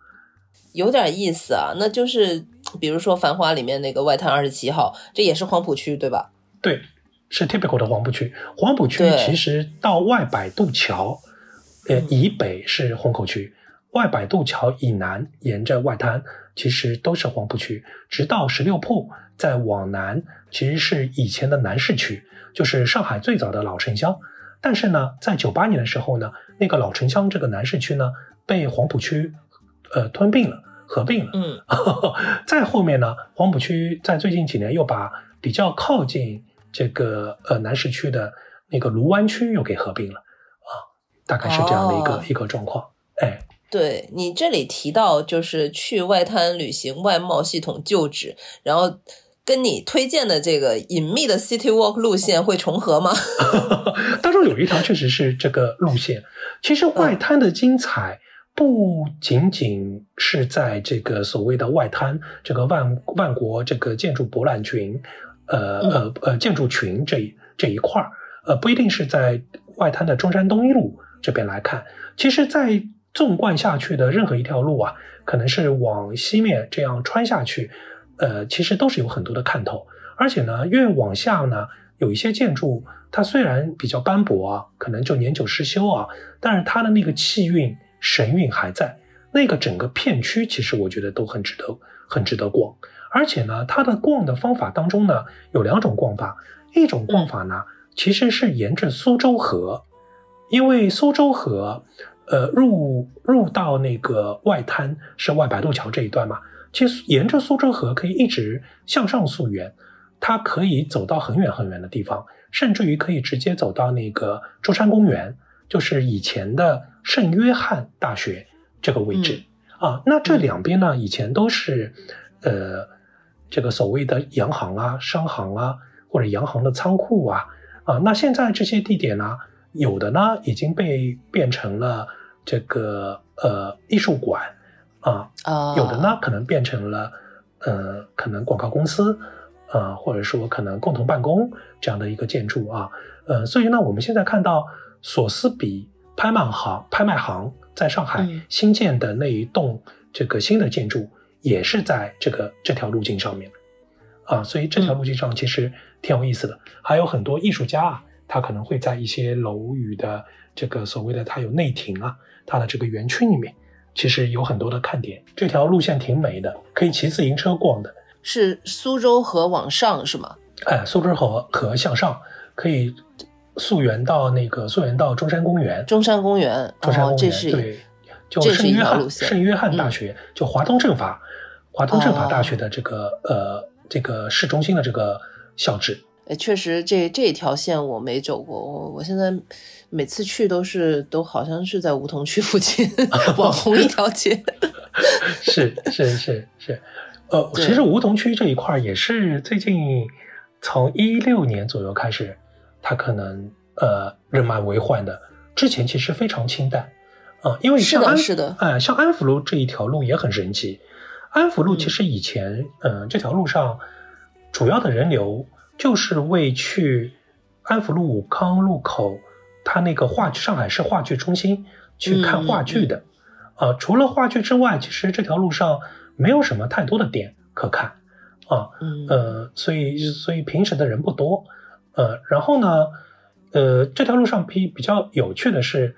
有点意思啊。那就是，比如说《繁花》里面那个外滩二十七号，这也是黄浦区，对吧？对，是 typical 的黄浦区。黄浦区其实到外摆渡桥，呃，以北是虹口区，外摆渡桥以南沿着外滩，其实都是黄浦区。直到十六铺再往南，其实是以前的南市区。就是上海最早的老城乡，但是呢，在九八年的时候呢，那个老城乡这个南市区呢，被黄浦区，呃，吞并了，合并了。嗯，<laughs> 再后面呢，黄浦区在最近几年又把比较靠近这个呃南市区的那个卢湾区又给合并了，啊，大概是这样的一个一个状况。哎，对你这里提到就是去外滩旅行外贸系统旧址，然后。跟你推荐的这个隐秘的 City Walk 路线会重合吗？<laughs> 当中有一条确实是这个路线。其实外滩的精彩不仅仅是在这个所谓的外滩这个万万国这个建筑博览群，呃呃呃建筑群这这一块儿，呃不一定是在外滩的中山东一路这边来看。其实，在纵贯下去的任何一条路啊，可能是往西面这样穿下去。呃，其实都是有很多的看头，而且呢，越往下呢，有一些建筑，它虽然比较斑驳啊，可能就年久失修啊，但是它的那个气韵、神韵还在。那个整个片区，其实我觉得都很值得、很值得逛。而且呢，它的逛的方法当中呢，有两种逛法，一种逛法呢，其实是沿着苏州河，因为苏州河，呃，入入到那个外滩是外白渡桥这一段嘛。其实沿着苏州河可以一直向上溯源，它可以走到很远很远的地方，甚至于可以直接走到那个中山公园，就是以前的圣约翰大学这个位置啊。那这两边呢，以前都是呃这个所谓的洋行啊、商行啊，或者洋行的仓库啊啊。那现在这些地点呢，有的呢已经被变成了这个呃艺术馆。啊，有的呢，可能变成了，呃，可能广告公司，呃，或者说可能共同办公这样的一个建筑啊，呃，所以呢，我们现在看到索斯比拍卖行拍卖行在上海新建的那一栋这个新的建筑，也是在这个这条路径上面，啊，所以这条路径上其实挺有意思的，还有很多艺术家啊，他可能会在一些楼宇的这个所谓的它有内庭啊，它的这个园区里面。其实有很多的看点，这条路线挺美的，可以骑自行车逛的。是苏州河往上是吗？哎，苏州河河向上，可以溯源到那个溯源到中山公园。中山公园，中山公园，对，就圣约翰圣约翰大学，就华东政法，华东政法大学的这个呃这个市中心的这个校址。哎，确实，这这条线我没走过，我我现在。每次去都是都好像是在梧桐区附近 <laughs> 网红一条街，<laughs> 是是是是，呃，其实梧桐区这一块也是最近从一六年左右开始，它可能呃人满为患的，之前其实非常清淡啊，因为像安是的，哎，像安福路这一条路也很神奇，安福路其实以前嗯这条路上主要的人流就是为去安福路武康路口。他那个话剧，上海市话剧中心去看话剧的，啊，除了话剧之外，其实这条路上没有什么太多的点可看，啊，呃，所以所以平时的人不多，呃，然后呢，呃，这条路上比比较有趣的是，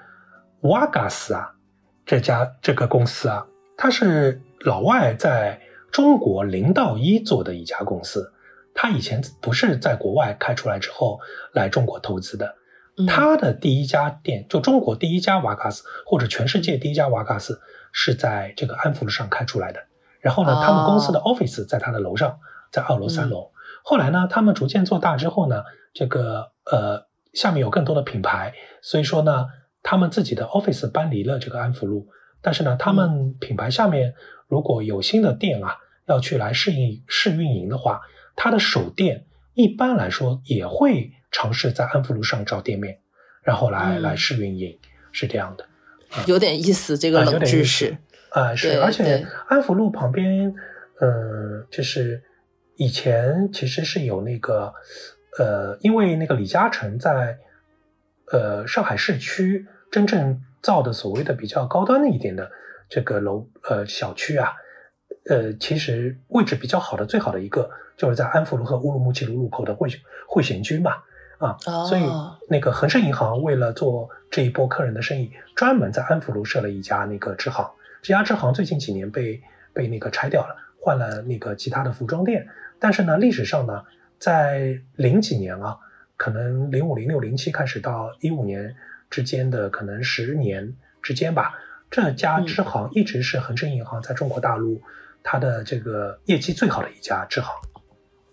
瓦嘎斯啊，这家这个公司啊，它是老外在中国零到一做的一家公司，他以前不是在国外开出来之后来中国投资的。他的第一家店，就中国第一家瓦卡斯，或者全世界第一家瓦卡斯，是在这个安福路上开出来的。然后呢，他们公司的 office 在他的楼上，在二楼、三楼。后来呢，他们逐渐做大之后呢，这个呃下面有更多的品牌，所以说呢，他们自己的 office 搬离了这个安福路。但是呢，他们品牌下面如果有新的店啊，要去来试运试运营的话，他的首店一般来说也会。尝试在安福路上找店面，然后来来试运营，是这样的，有点意思。这个冷知识啊，是，而且安福路旁边，嗯，就是以前其实是有那个，呃，因为那个李嘉诚在呃上海市区真正造的所谓的比较高端的一点的这个楼呃小区啊，呃，其实位置比较好的最好的一个就是在安福路和乌鲁木齐路路口的汇汇贤居嘛。啊，所以那个恒生银行为了做这一波客人的生意，专门在安福路设了一家那个支行。这家支行最近几年被被那个拆掉了，换了那个其他的服装店。但是呢，历史上呢，在零几年啊，可能零五、零六、零七开始到一五年之间的可能十年之间吧，这家支行一直是恒生银行在中国大陆它的这个业绩最好的一家支行。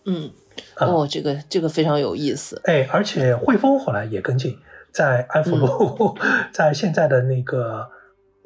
嗯。哦，这个这个非常有意思。哎，而且汇丰后来也跟进，在安福路，<laughs> 在现在的那个、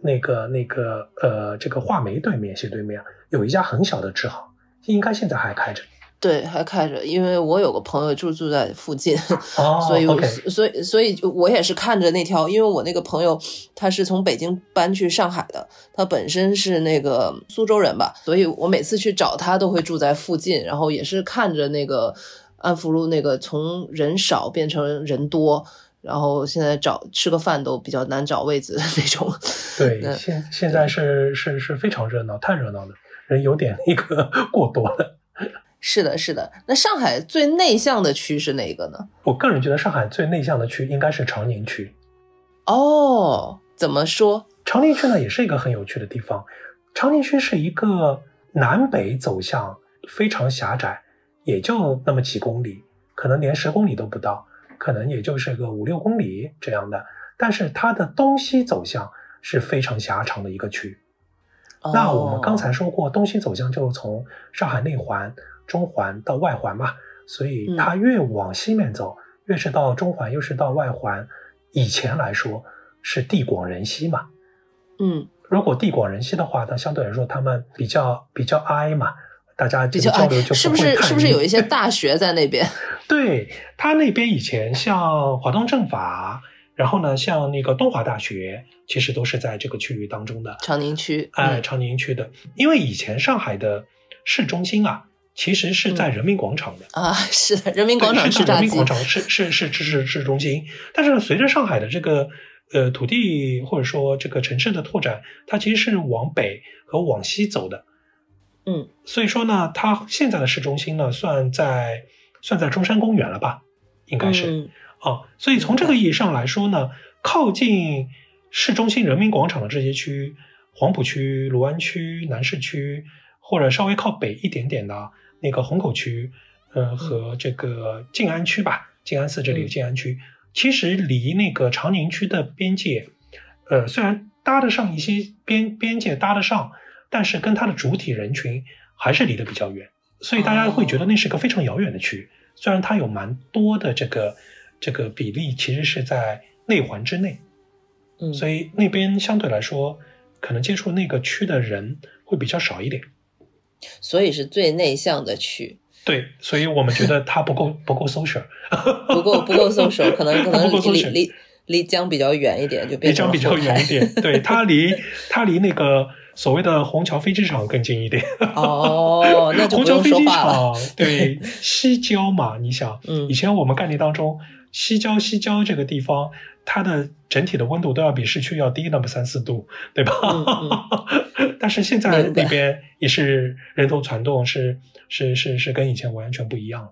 那个、那个呃，这个画眉对面斜对面有一家很小的支行，应该现在还开着。对，还开着，因为我有个朋友就住在附近，哦所以所以所以我也是看着那条，因为我那个朋友他是从北京搬去上海的，他本身是那个苏州人吧，所以我每次去找他都会住在附近，然后也是看着那个安福路那个从人少变成人多。然后现在找吃个饭都比较难找位子的那种，对，嗯现现在是是是非常热闹，太热闹了，人有点那个过多了。是的，是的。那上海最内向的区是哪个呢？我个人觉得上海最内向的区应该是长宁区。哦，怎么说？长宁区呢，也是一个很有趣的地方。长宁区是一个南北走向非常狭窄，也就那么几公里，可能连十公里都不到，可能也就是个五六公里这样的。但是它的东西走向是非常狭长的一个区。那我们刚才说过，东西走向就是从上海内环、中环到外环嘛，所以它越往西面走，越是到中环，又是到外环。以前来说是地广人稀嘛，嗯，如果地广人稀的话，那相对来说他们比较比较挨嘛，大家这个交流就是不是会太是不是有一些 <laughs> 大学在那边？<laughs> 对他那边以前像华东政法，然后呢，像那个东华大学，其实都是在这个区域当中的。长宁区，哎，嗯长宁区的，因为以前上海的市中心啊，其实是在人民广场的。啊，是的，人民广场是人民广场是是是是是市中心，但是呢，随着上海的这个呃土地或者说这个城市的拓展，它其实是往北和往西走的。嗯，所以说呢，它现在的市中心呢，算在算在中山公园了吧？应该是。嗯哦，所以从这个意义上来说呢，靠近市中心人民广场的这些区，黄浦区、卢湾区、南市区，或者稍微靠北一点点的那个虹口区，呃，和这个静安区吧，静安寺这里嗯的静安区，其实离那个长宁区的边界，呃，虽然搭得上一些边边界搭得上，但是跟它的主体人群还是离得比较远，所以大家会觉得那是个非常遥远的区。虽然它有蛮多的这个这个比例，其实是在内环之内，嗯，所以那边相对来说，可能接触那个区的人会比较少一点。所以是最内向的区，对，所以我们觉得他不够不够 social，<laughs> 不够不够 social，可能可能离离离江比较远一点，就离变成了江比较远一点。<laughs> 对，他离他离那个所谓的虹桥飞机场更近一点。哦，<laughs> 那就不用虹桥飞机说话了。场，对，西郊嘛，你想，嗯以前我们概念当中，西郊西郊这个地方，它的整体的温度都要比市区要低那么三四度，对吧？嗯 <laughs> 但是现在那边也是人头攒动，是是是是跟以前完全不一样了。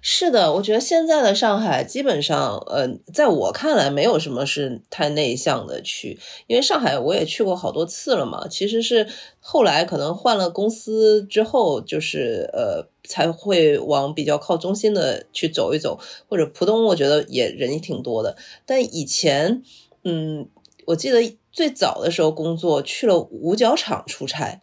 是的，我觉得现在的上海基本上，呃，在我看来没有什么是太内向的区，因为上海我也去过好多次了嘛。其实是后来可能换了公司之后，就是呃才会往比较靠中心的去走一走，或者浦东，我觉得也人也挺多的。但以前，嗯，我记得最早的时候工作去了五角场出差。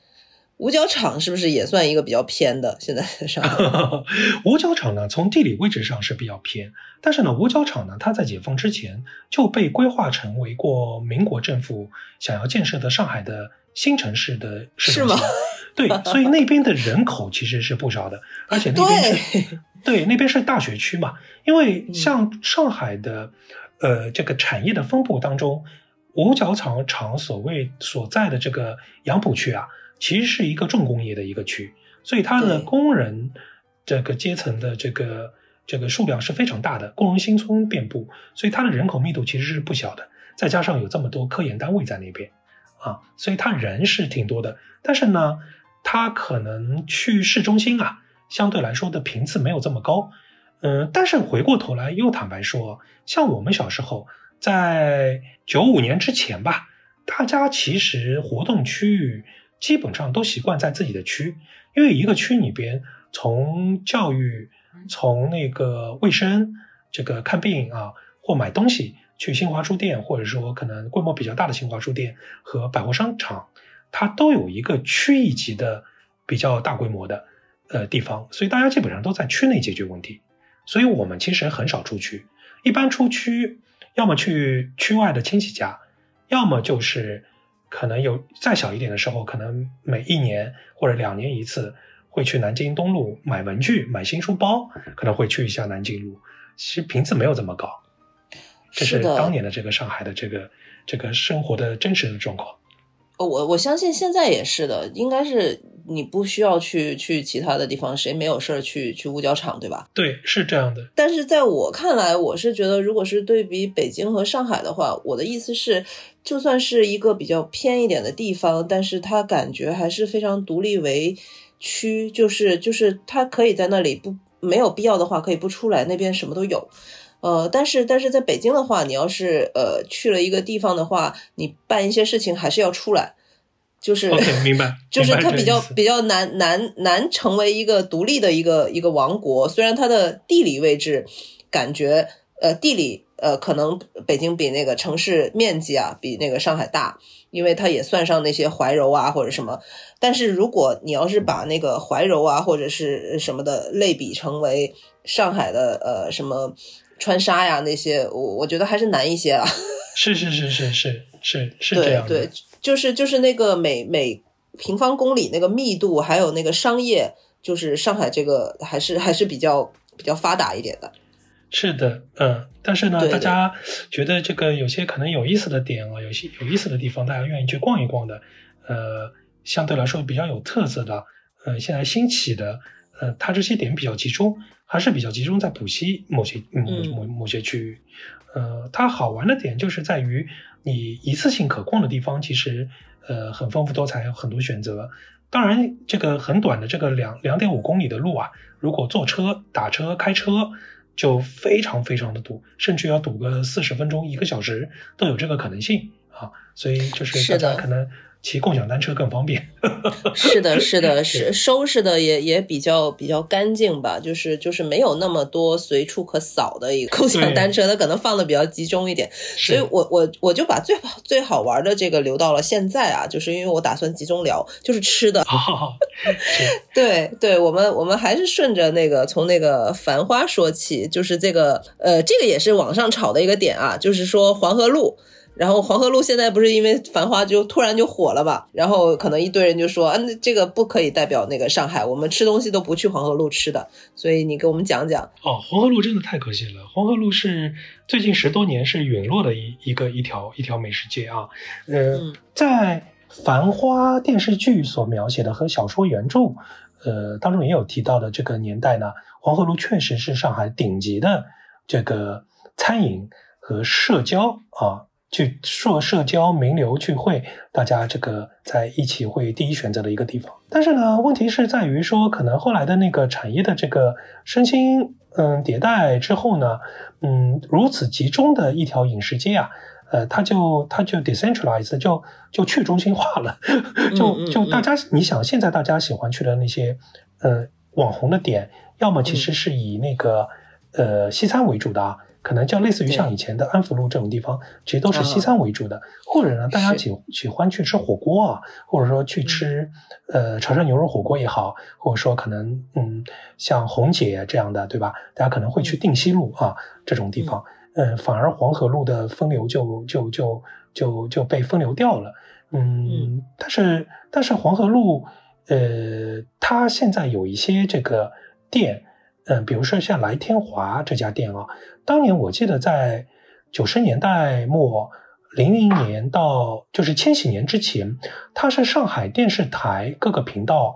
五角场是不是也算一个比较偏的？现在的上海，<laughs> 五角场呢，从地理位置上是比较偏，但是呢，五角场呢，它在解放之前就被规划成为过民国政府想要建设的上海的新城市的市中心。是吗 <laughs> 对，所以那边的人口其实是不少的，而且那边是 <laughs> 对，那边是大学区嘛，因为嗯像上海的呃这个产业的分布当中，五角场场所谓所在的这个杨浦区啊，其实是一个重工业的一个区，所以它的工人这个阶层的这个这个数量是非常大的，工人新村遍布，所以它的人口密度其实是不小的。再加上有这么多科研单位在那边啊，所以它人是挺多的。但是呢，它可能去市中心啊，相对来说的频次没有这么高。嗯，但是回过头来又坦白说，像我们小时候在九五年之前吧，大家其实活动区域基本上都习惯在自己的区，因为一个区里边，从教育，从那个卫生，这个看病啊或买东西，去新华书店，或者说可能规模比较大的新华书店和百货商场，它都有一个区一级的比较大规模的呃地方，所以大家基本上都在区内解决问题。所以我们其实很少出区，一般出区要么去区外的亲戚家，要么就是可能有再小一点的时候，可能每一年或者两年一次会去南京东路买文具、买新书包，可能会去一下南京路。其实频次没有这么高，这是当年的这个上海的这个这个生活的真实的状况。我我相信现在也是的，应该是你不需要去去其他的地方，谁没有事儿去去五角场，对吧？对，是这样的。但是在我看来，我是觉得，如果是对比北京和上海的话，我的意思是，就算是一个比较偏一点的地方，但是它感觉还是非常独立为。区就是就是他可以在那里不没有必要的话可以不出来，那边什么都有，呃，但是但是在北京的话，你要是呃去了一个地方的话，你办一些事情还是要出来，就是明白，就是它比较比较难难难成为一个独立的一个一个王国，虽然它的地理位置感觉呃地理呃可能北京比那个城市面积啊比那个上海大。因为它也算上那些怀柔啊或者什么，但是如果你要是把那个怀柔啊或者是什么的类比成为上海的呃什么川沙呀那些，我我觉得还是难一些啊。<laughs> 是是是是是是是这样对对，就是就是那个每每平方公里那个密度，还有那个商业，就是上海这个还是还是比较比较发达一点的。是的，嗯，但是呢，大家觉得这个有些可能有意思的点啊，有些有意思的地方，大家愿意去逛一逛的，呃，相对来说比较有特色的，呃，现在兴起的，呃，它这些点比较集中，还是比较集中在浦西某些某某某些区域，呃，它好玩的点就是在于你一次性可逛的地方其实呃很丰富多彩，有很多选择。当然，这个很短的这个两两点五公里的路啊，如果坐车、打车、开车。就非常非常的堵，甚至要堵个四十分钟、一个小时都有这个可能性啊！所以就是大家可能。骑共享单车更方便，<laughs> <laughs> 是的，是的，是收拾的也也比较比较干净吧，就是就是没有那么多随处可扫的一个共享单车，它可能放的比较集中一点，所以我我我就把最好最好玩的这个留到了现在啊，就是因为我打算集中聊，就是吃的，<laughs> 对对，我们我们还是顺着那个从那个繁花说起，就是这个呃，这个也是网上炒的一个点啊，就是说黄河路。然后黄河路现在不是因为繁花就突然就火了吧？然后可能一堆人就说，嗯，这个不可以代表那个上海，我们吃东西都不去黄河路吃的。所以你给我们讲讲。哦，黄河路真的太可惜了。黄河路是最近十多年是陨落的一一个一条一条美食街啊。嗯，在繁花电视剧所描写的和小说原著，呃当中也有提到的这个年代呢，黄河路确实是上海顶级的这个餐饮和社交啊。去社社交名流聚会，大家这个在一起会第一选择的一个地方。但是呢，问题是在于说，可能后来的那个产业的这个身心嗯迭代之后呢，嗯，如此集中的一条饮食街啊，呃，它就它就 decentralize 就就去中心化了，就就大家你想现在大家喜欢去的那些呃网红的点，要么其实是以那个呃西餐为主的。可能就类似于像以前的安福路这种地方，其实都是西餐为主的，或者呢，大家喜喜欢去吃火锅啊，或者说去吃呃潮汕牛肉火锅也好，或者说可能嗯像红姐这样的，对吧？大家可能会去定西路啊这种地方，嗯，反而黄河路的分流就就就就就被分流掉了，嗯，但是但是黄河路呃，它现在有一些这个店。嗯，比如说像来天华这家店啊，当年我记得在九十年代末、零零年到就是千禧年之前，它是上海电视台各个频道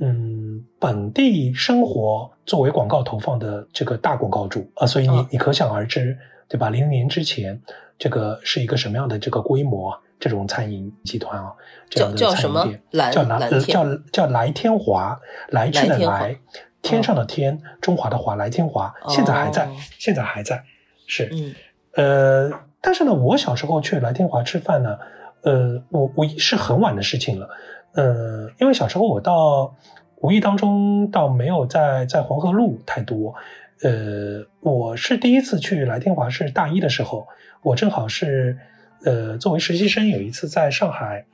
嗯本地生活作为广告投放的这个大广告主啊，所以你你可想而知，对吧？零零年之前，这个是一个什么样的这个规模？这种餐饮集团啊，这样的餐饮店叫来叫叫来天华，来去的来。天上的天，中华的华，来天华，现在还在，现在还在，是，呃，但是呢，我小时候去来天华吃饭呢，呃，我我是很晚的事情了，呃，因为小时候我到无意当中倒没有在在黄河路太多，呃，我是第一次去来天华是大一的时候，我正好是呃作为实习生，有一次在上海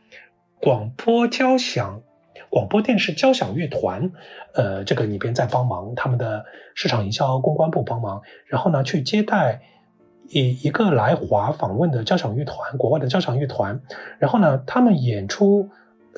广播交响。广播电视交响乐团，呃，这个里边在帮忙，他们的市场营销公关部帮忙，然后呢去接待一一个来华访问的交响乐团，国外的交响乐团，然后呢他们演出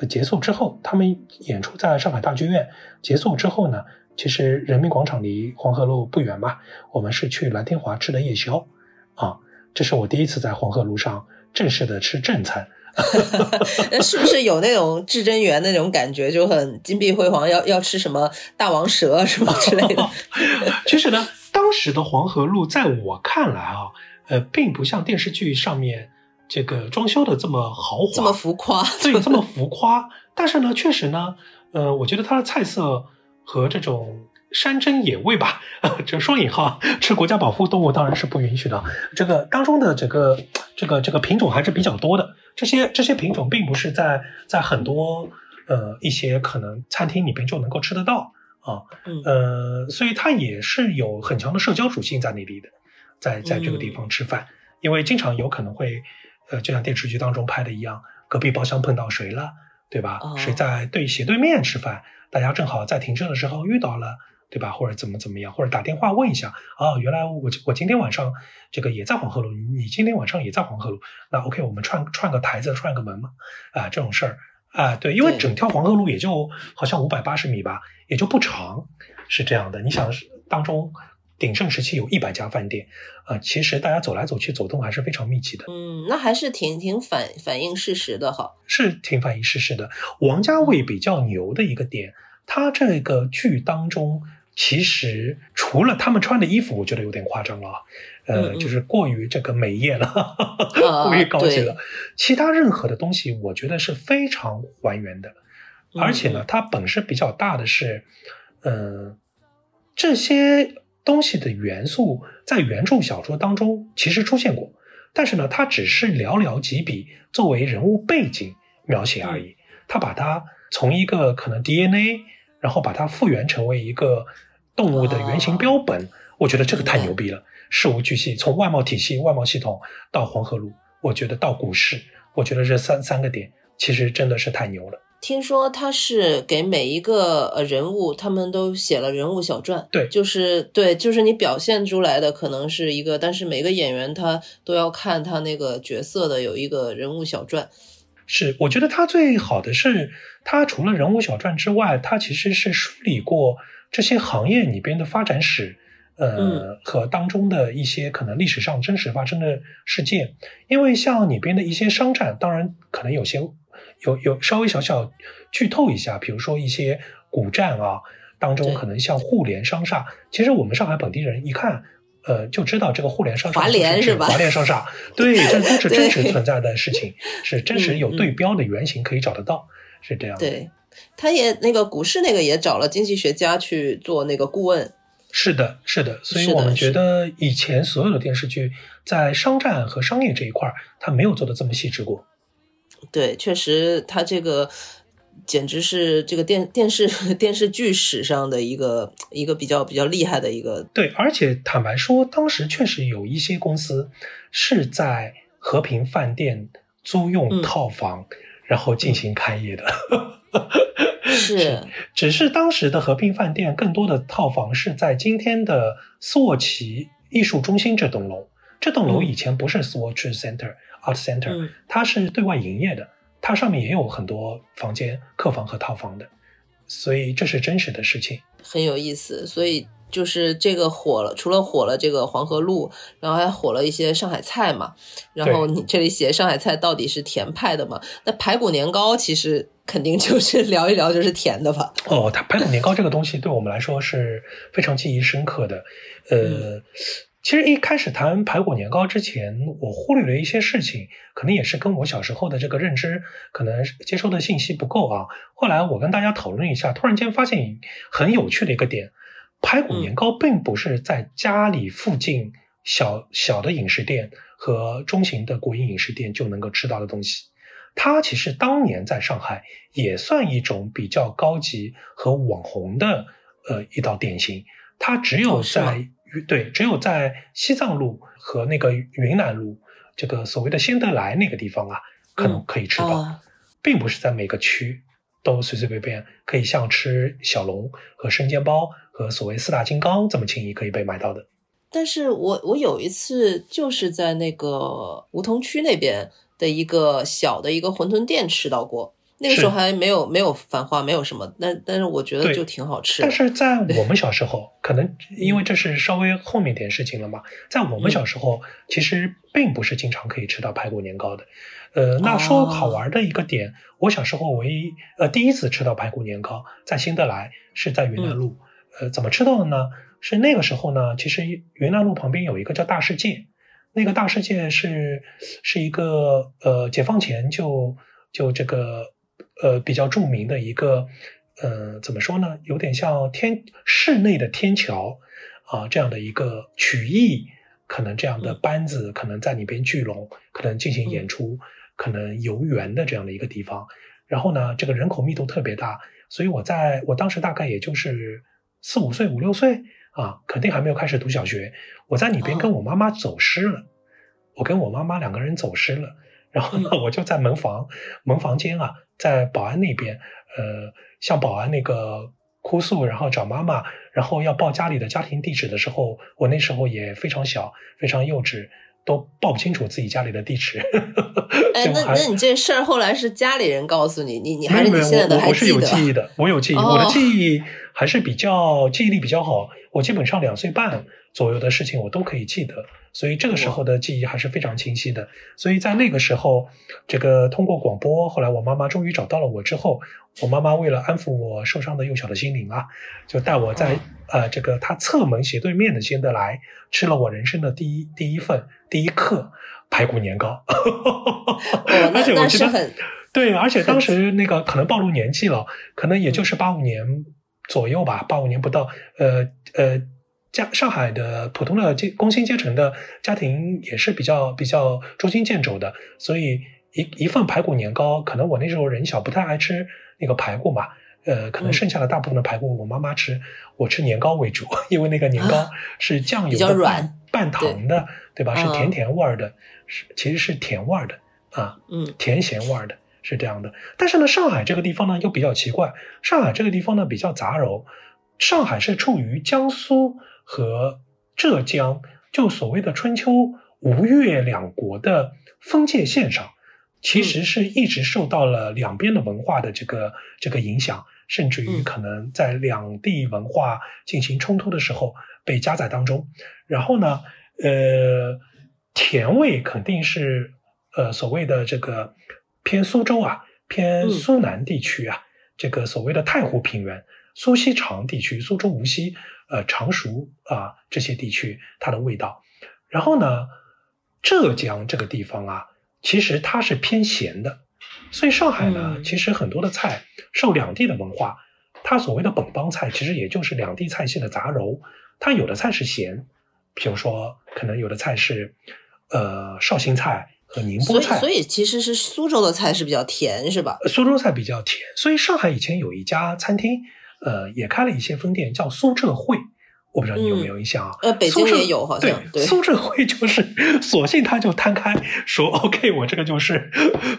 结束之后，他们演出在上海大剧院结束之后呢，其实人民广场离黄河路不远嘛，我们是去蓝天华吃的夜宵，啊，这是我第一次在黄河路上正式的吃正餐。<laughs> 是不是有那种至真园那种感觉，就很金碧辉煌？要要吃什么大王蛇 <laughs> 什么之类的？<laughs> 其实呢，当时的黄河路在我看来啊，呃，并不像电视剧上面这个装修的这么豪华，这么浮夸，对，这么浮夸。但是呢，确实呢，呃，我觉得它的菜色和这种。山珍野味吧，这双引号，吃国家保护动物当然是不允许的。这个当中的整个这个这个品种还是比较多的。这些这些品种并不是在在很多呃一些可能餐厅里边就能够吃得到啊，呃，所以它也是有很强的社交属性在那里的，在在这个地方吃饭，因为经常有可能会呃就像电视剧当中拍的一样，隔壁包厢碰到谁了，对吧？谁在对斜对面吃饭，大家正好在停车的时候遇到了。对吧？或者怎么怎么样？或者打电话问一下啊？原来我我今天晚上这个也在黄河路，你今天晚上也在黄河路，那 OK，我们串串个台子，串个门嘛，啊，这种事儿啊，对，因为整条黄河路也就好像五百八十米吧，也就不长，是这样的。你想当中鼎盛时期有一百家饭店，啊，其实大家走来走去走动还是非常密集的。嗯，那还是挺挺反反映事实的哈，是挺反映事实的。王家卫比较牛的一个点，他这个剧当中。其实除了他们穿的衣服，我觉得有点夸张了，呃，就是过于这个美艳了，<laughs> 过于高级了。其他任何的东西，我觉得是非常还原的。而且呢，它本身比较大的是，嗯，这些东西的元素在原著小说当中其实出现过，但是呢，它只是寥寥几笔作为人物背景描写而已。他把它从一个可能 DNA，然后把它复原成为一个。动物的原型标本，我觉得这个太牛逼了，事无巨细，从外贸体系、外贸系统到黄河路，我觉得到股市，我觉得这三三个点其实真的是太牛了。听说他是给每一个呃人物，他们都写了人物小传，对，就是对，就是你表现出来的可能是一个，但是每个演员他都要看他那个角色的有一个人物小传。是，我觉得他最好的是，他除了人物小传之外，他其实是梳理过。这些行业里边的发展史，呃，和当中的一些可能历史上真实发生的事件，因为像里边的一些商战，当然可能有些有有稍微小小剧透一下，比如说一些古战啊，当中可能像互联商厦，其实我们上海本地人一看，呃，就知道这个互联商厦华联是吧？华联商厦，对，这都是真实存在的事情，<laughs> 是真实有对标的原型可以找得到，是这样。对。他也那个股市那个也找了经济学家去做那个顾问，是的，是的，所以我们觉得以前所有的电视剧在商战和商业这一块儿，他没有做的这么细致过。对，确实，他这个简直是这个电电视 <laughs> 电视剧史上的一个一个比较比较厉害的一个。对，而且坦白说，当时确实有一些公司是在和平饭店租用套房，然后进行开业的。<laughs> 是，只是当时的和平饭店更多的套房是在今天的索奇艺术中心这栋楼。这栋楼以前不是 Swatch Center Art Center，它是对外营业的，它上面也有很多房间、客房和套房的，所以这是真实的事情，很有意思。所以。就是这个火了，除了火了这个黄河路，然后还火了一些上海菜嘛。然后你这里写上海菜到底是甜派的嘛？那排骨年糕其实肯定就是聊一聊就是甜的吧？哦，它排骨年糕这个东西对我们来说是非常记忆深刻的。呃，<laughs> 其实一开始谈排骨年糕之前，我忽略了一些事情，可能也是跟我小时候的这个认知，可能接收的信息不够啊。后来我跟大家讨论一下，突然间发现很有趣的一个点。排骨年糕并不是在家里附近小小的饮食店和中型的国营饮食店就能够吃到的东西，它其实当年在上海也算一种比较高级和网红的呃一道点心。它只有在对只有在西藏路和那个云南路这个所谓的仙德来那个地方啊，可能可以吃到，并不是在每个区都随随便便可以像吃小笼和生煎包。和所谓四大金刚这么轻易可以被买到的，但是我我有一次就是在那个梧桐区那边的一个小的一个馄饨店吃到过，那个时候还没有没有繁花，没有什么，但但是我觉得就挺好吃。但是在我们小时候，可能因为这是稍微后面点事情了嘛，在我们小时候，其实并不是经常可以吃到排骨年糕的。呃，那说好玩的一个点，我小时候唯一呃第一次吃到排骨年糕，在新德来是在云南路。呃，怎么吃到的呢？是那个时候呢，其实云南路旁边有一个叫大世界，那个大世界是是一个呃解放前就就这个呃比较著名的一个呃怎么说呢？有点像天室内的天桥啊这样的一个曲艺，可能这样的班子可能在里边聚拢，可能进行演出，可能游园的这样的一个地方。然后呢，这个人口密度特别大，所以我在我当时大概也就是四五岁、五六岁。啊，肯定还没有开始读小学。我在里边跟我妈妈走失了，我跟我妈妈两个人走失了。然后呢，我就在门房门房间啊，在保安那边，呃，向保安那个哭诉，然后找妈妈，然后要报家里的家庭地址的时候，我那时候也非常小，非常幼稚。都报不清楚自己家里的地址。哎，<laughs> 那那你这事儿后来是家里人告诉你，你你还是你现在的还记得？我是有记忆的，我有记忆，我的记忆还是比较记忆力比较好。我基本上两岁半左右的事情我都可以记得，所以这个时候的记忆还是非常清晰的。所以在那个时候，这个通过广播，后来我妈妈终于找到了我之后，我妈妈为了安抚我受伤的幼小的心灵啊，就带我在呃这个她侧门斜对面的新德来吃了我人生的第一第一份。第一课排骨年糕，<laughs> 而且我记得对，而且当时那个可能暴露年纪了，可能也就是八五年左右吧，八五年不到。呃呃，家上海的普通的阶工薪阶层的家庭也是比较比较捉襟见肘的，所以一一份排骨年糕，可能我那时候人小，不太爱吃那个排骨嘛。呃，可能剩下的大部分的排骨我妈妈吃，我吃年糕为主，因为那个年糕是酱油的半半糖的，对吧？是甜甜味儿的，是其实是甜味儿的啊，嗯，甜咸味儿的，是这样的。但是呢，上海这个地方呢又比较奇怪，上海这个地方呢比较杂糅，上海是处于江苏和浙江，就所谓的春秋吴越两国的分界线上，其实是一直受到了两边的文化的这个这个影响。甚至于可能在两地文化进行冲突的时候被夹在当中，然后呢，呃，甜味肯定是呃所谓的这个偏苏州啊，偏苏南地区啊，这个所谓的太湖平原、苏锡常地区、苏州无锡、呃常熟啊这些地区它的味道，然后呢，浙江这个地方啊，其实它是偏咸的。所以上海呢，其实很多的菜受两地的文化，它所谓的本帮菜，其实也就是两地菜系的杂糅。它有的菜是咸，比如说可能有的菜是，呃绍兴菜和宁波菜。所以其实是苏州的菜是比较甜，是吧？苏州菜比较甜。所以上海以前有一家餐厅，呃，也开了一些分店，叫苏浙汇。我不知道你有没有印象啊？呃，北京也有，好像对。苏浙汇就是，<laughs> 索性他就摊开说：“OK，我这个就是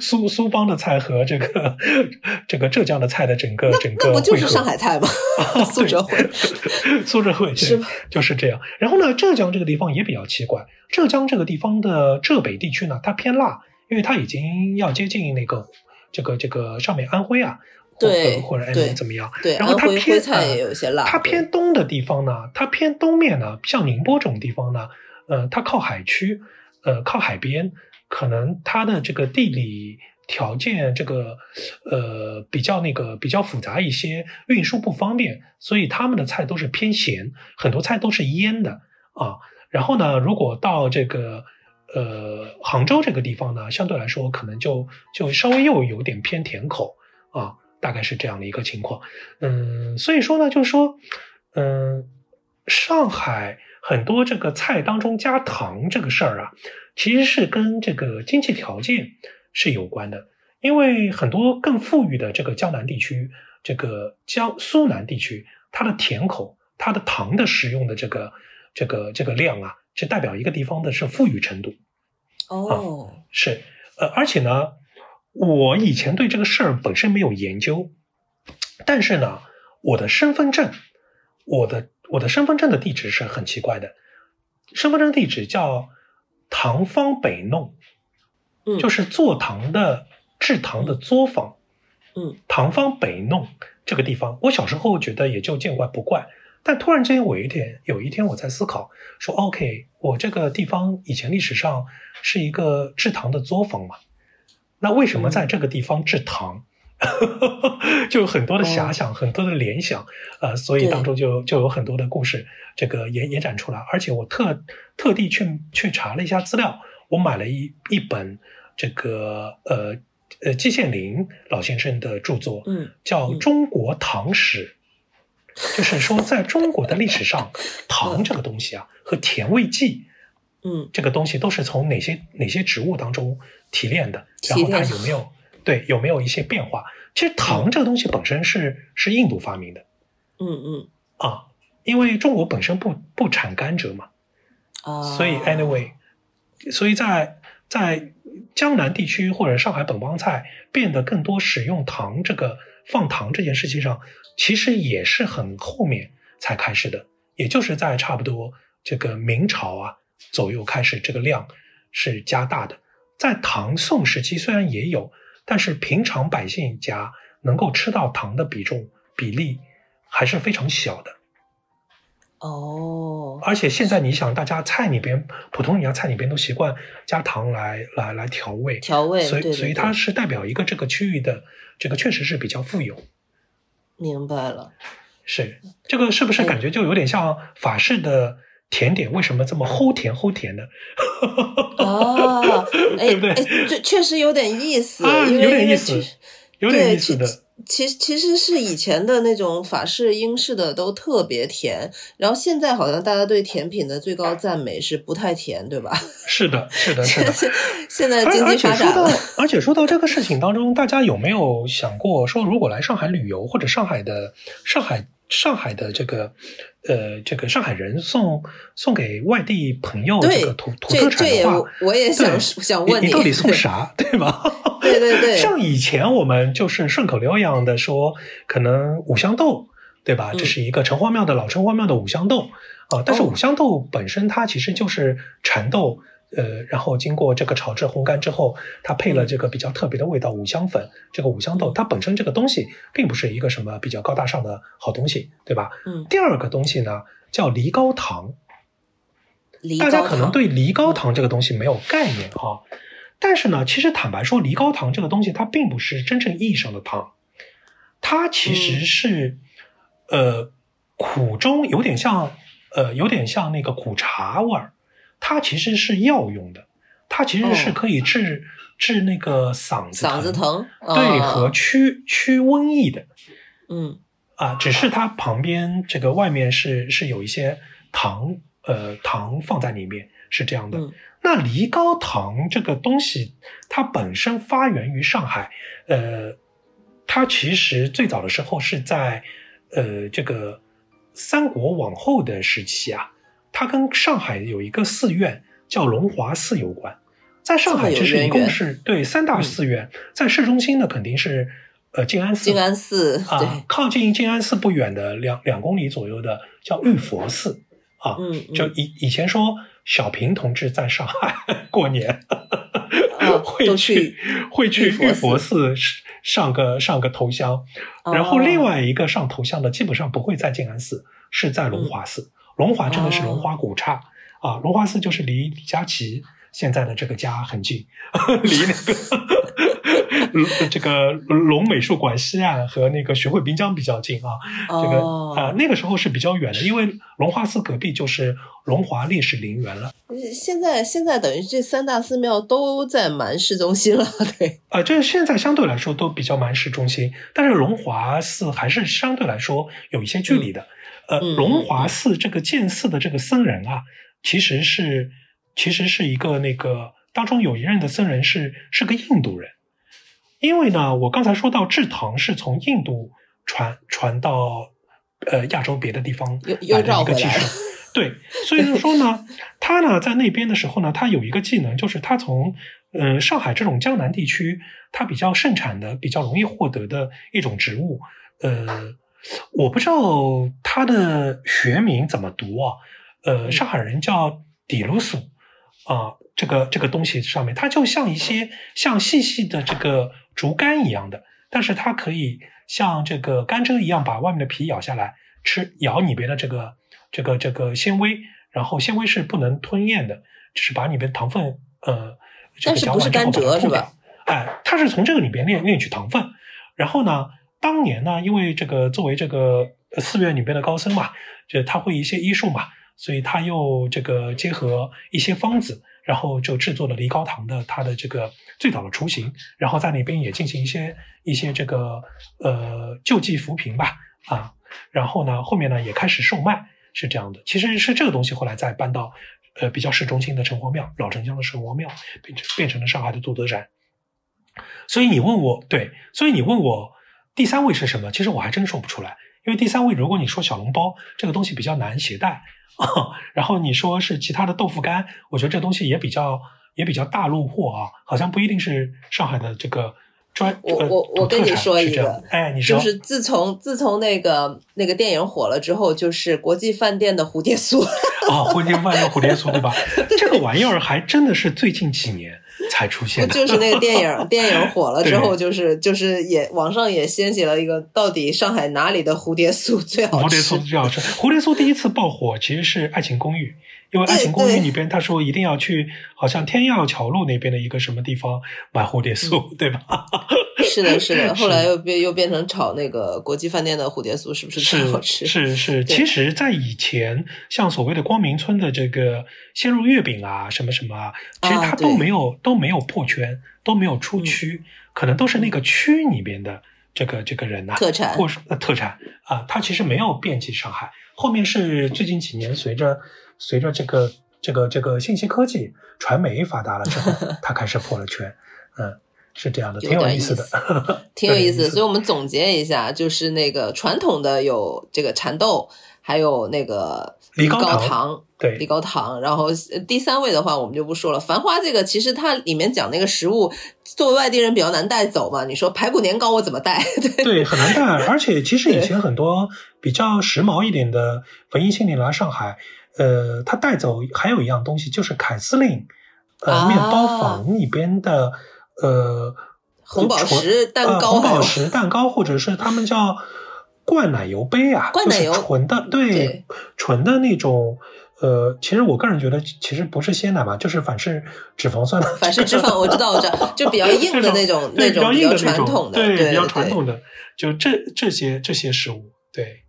苏苏帮的菜和这个 <laughs> 这个浙江的菜的整个整个。”那不就是上海菜吗？<laughs> 苏浙汇，苏浙汇是就是这样。然后呢，浙江这个地方也比较奇怪。浙江这个地方的浙北地区呢，它偏辣，因为它已经要接近那个这个这个上面安徽啊。对，或者哎怎么样？对，然后它偏菜也有些辣。它偏东的地方呢，它偏东面呢，像宁波这种地方呢，呃，它靠海区，呃，靠海边，可能它的这个地理条件，这个呃比较那个比较复杂一些，运输不方便，所以他们的菜都是偏咸，很多菜都是腌的啊。然后呢，如果到这个呃杭州这个地方呢，相对来说可能就就稍微又有点偏甜口啊。大概是这样的一个情况，嗯，所以说呢，就是说，嗯，上海很多这个菜当中加糖这个事儿啊，其实是跟这个经济条件是有关的，因为很多更富裕的这个江南地区，这个江苏南地区，它的甜口，它的糖的使用的这个这个这个量啊，是代表一个地方的是富裕程度。哦，是，呃，而且呢。我以前对这个事儿本身没有研究，但是呢，我的身份证，我的我的身份证的地址是很奇怪的，身份证地址叫唐方北弄，嗯，就是坐堂的制糖的作坊，嗯，唐方北弄这个地方，我小时候觉得也就见怪不怪。但突然之间，我有一天有一天我在思考，说 OK，我这个地方以前历史上是一个制糖的作坊嘛，那为什么在这个地方制糖？<laughs> 就有很多的遐想，很多的联想，呃，所以当中就就有很多的故事，这个延延展出来。而且我特特地去去查了一下资料，我买了一一本这个呃呃季羡林老先生的著作，嗯，叫《中国唐史》，就是说在中国的历史上，<laughs> 糖这个东西啊和甜味剂，嗯，这个东西都是从哪些哪些植物当中提炼的，然后它有没有？对，有没有一些变化？其实糖这个东西本身是是印度发明的，嗯嗯。啊，因为中国本身不不产甘蔗嘛，啊，所以 anyway，所以在在江南地区或者上海本帮菜变得更多使用糖这个放糖这件事情上，其实也是很后面才开始的，也就是在差不多这个明朝啊左右开始这个量是加大的，在唐宋时期虽然也有。但是平常百姓家能够吃到糖的比重比例还是非常小的，哦。而且现在你想，大家菜里边普通人家菜里边都习惯加糖来来来调味，调味，所以所以它是代表一个这个区域的这个确实是比较富有。明白了，是这个是不是感觉就有点像法式的？甜点为什么这么齁甜齁甜的？<laughs> 哦，对不对？这确实有点意思，啊，有点意思，有点意思的。其实其实是以前的那种法式、英式的都特别甜，然后现在好像大家对甜品的最高赞美是不太甜，对吧？是的，是的，是的。现在经济发展了，而且说到这个事情当中，大家有没有想过说，如果来上海旅游，或者上海的上海上海的这个。呃，这个上海人送送给外地朋友这个土土特产的话，我也想想问你，你到底送啥，<laughs> 对吗？<laughs> 对对对，像以前我们就是顺口溜一样的说，可能五香豆，对吧？这是一个城隍庙的老城隍庙的五香豆啊，但是五香豆本身它其实就是蚕豆。呃，然后经过这个炒制烘干之后，它配了这个比较特别的味道五香粉，这个五香豆它本身这个东西并不是一个什么比较高大上的好东西，对吧？嗯。第二个东西呢叫梨膏糖，梨大家可能对梨膏糖这个东西没有概念哈，但是呢，其实坦白说，梨膏糖这个东西它并不是真正意义上的糖，它其实是呃苦中有点像呃有点像那个苦茶味儿。它其实是药用的，它其实是可以治治那个嗓子嗓子疼，对，和驱驱瘟疫的。嗯啊，只是它旁边这个外面是是有一些糖，呃，糖放在里面是这样的。那梨膏糖这个东西，它本身发源于上海，呃，它其实最早的时候是在呃这个三国往后的时期啊。它跟上海有一个寺院叫龙华寺有关，在上海其实一共是对三大寺院，在市中心的肯定是呃静安寺，静安寺啊，靠近静安寺不远的两两公里左右的叫玉佛寺啊，就以以前说小平同志在上海 <laughs> 过年 <laughs> 会去会去玉佛寺。上个上个头香，然后另外一个上头香的基本上不会在静安寺，是在龙华寺。龙华真的是龙华古刹啊！龙华寺就是离李佳琦现在的这个家很近，<laughs> 离那个这个龙美术馆西岸和那个徐汇滨江比较近啊。这个啊，那个时候是比较远的，因为龙华寺隔壁就是龙华烈士陵园了。现在现在等于这三大寺庙都在蛮市中心了，<laughs> 对。啊，这现在相对来说都比较蛮市中心，但是龙华寺还是相对来说有一些距离的。呃，龙华寺这个建寺的这个僧人啊，其实是其实是一个那个当中有一任的僧人是是个印度人，因为呢，我刚才说到制糖是从印度传传到呃亚洲别的地方来的一个技术，对，所以就说呢，<laughs> 他呢在那边的时候呢，他有一个技能，就是他从嗯上海这种江南地区，他比较盛产的、比较容易获得的一种植物，呃。我不知道它的学名怎么读啊？呃，上海人叫底卢素啊，这个这个东西上面，它就像一些像细细的这个竹竿一样的，但是它可以像这个甘蔗一样把外面的皮咬下来吃，咬里边的这个这个这个纤维，然后纤维是不能吞咽的，只是把里边糖分呃，这个嚼完之后把它吐掉。哎，它是从这个里边炼炼取糖分，然后呢，当年呢，因为这个作为这个寺院里边的高僧嘛，就他会一些医术嘛，所以他又这个结合一些方子，然后就制作了梨膏糖的它的这个最早的雏形，然后在那边也进行一些一些这个呃救济扶贫吧，啊，然后呢，后面呢也开始售卖，是这样的，其实是这个东西后来再搬到呃比较市中心的城隍庙，老城乡的城隍庙，变成变成了上海的杜德展。所以你问我对，所以你问我第三位是什么？其实我还真说不出来，因为第三位如果你说小笼包这个东西比较难携带啊，<laughs> 然后你说是其他的豆腐干，我觉得这东西也比较也比较大陆货啊，好像不一定是上海的这个专。我我我跟你说一个，哎，你说，就是自从自从那个那个电影火了之后，就是国际饭店的蝴蝶酥。啊，<laughs> 国际饭店蝴蝶酥对吧？<laughs> 这个玩意儿还真的是最近几年。才出现，就是那个电影，电影火了之后，就是就是也网上也掀起了一个，到底上海哪里的蝴蝶酥最好吃？蝴蝶酥最好吃。蝴蝶酥第一次爆火其实是《爱情公寓》，因为《爱情公寓》里边他说一定要去，好像天钥桥路那边的一个什么地方买蝴蝶酥，对吧？<laughs> 是的，是的。<laughs> 后来又变又变成炒那个国际饭店的蝴蝶酥，是不是最好吃？是是。其实，在以前，像所谓的光明村的这个鲜肉月饼啊，什么什么，其实它都没有都没有破圈，都没有出区，可能都是那个区里边的这个这个人呐，特产或是特产啊，它其实没有遍及上海。后面是最近几年，随着随着这个这个这个信息科技、传媒发达了之后，<laughs> 它开始破了圈，嗯。是这样的，挺有 <laughs> 意思的，挺有意思。所以我们总结一下，就是那个传统的有这个蚕豆，还有那个梨膏糖，对，梨膏糖。然后第三位的话，我们就不说了。繁花这个其实它里面讲那个食物，作为外地人比较难带走嘛。你说排骨年糕我怎么带？<laughs> 对，很难带。而且其实以前很多比较时髦一点的文艺青年来上海，呃，他带走还有一样东西，就是凯司令呃面包房里边的。呃，红宝石蛋糕，红宝石蛋糕，或者是他们叫灌奶油杯啊，灌奶油纯的，对，纯的那种。呃，其实我个人觉得，其实不是鲜奶嘛，就是反式脂肪酸的。反式脂肪，我知道，我知道，就比较硬的那种，那种比较传统的，对，比较传统的，就这这些这些食物，对。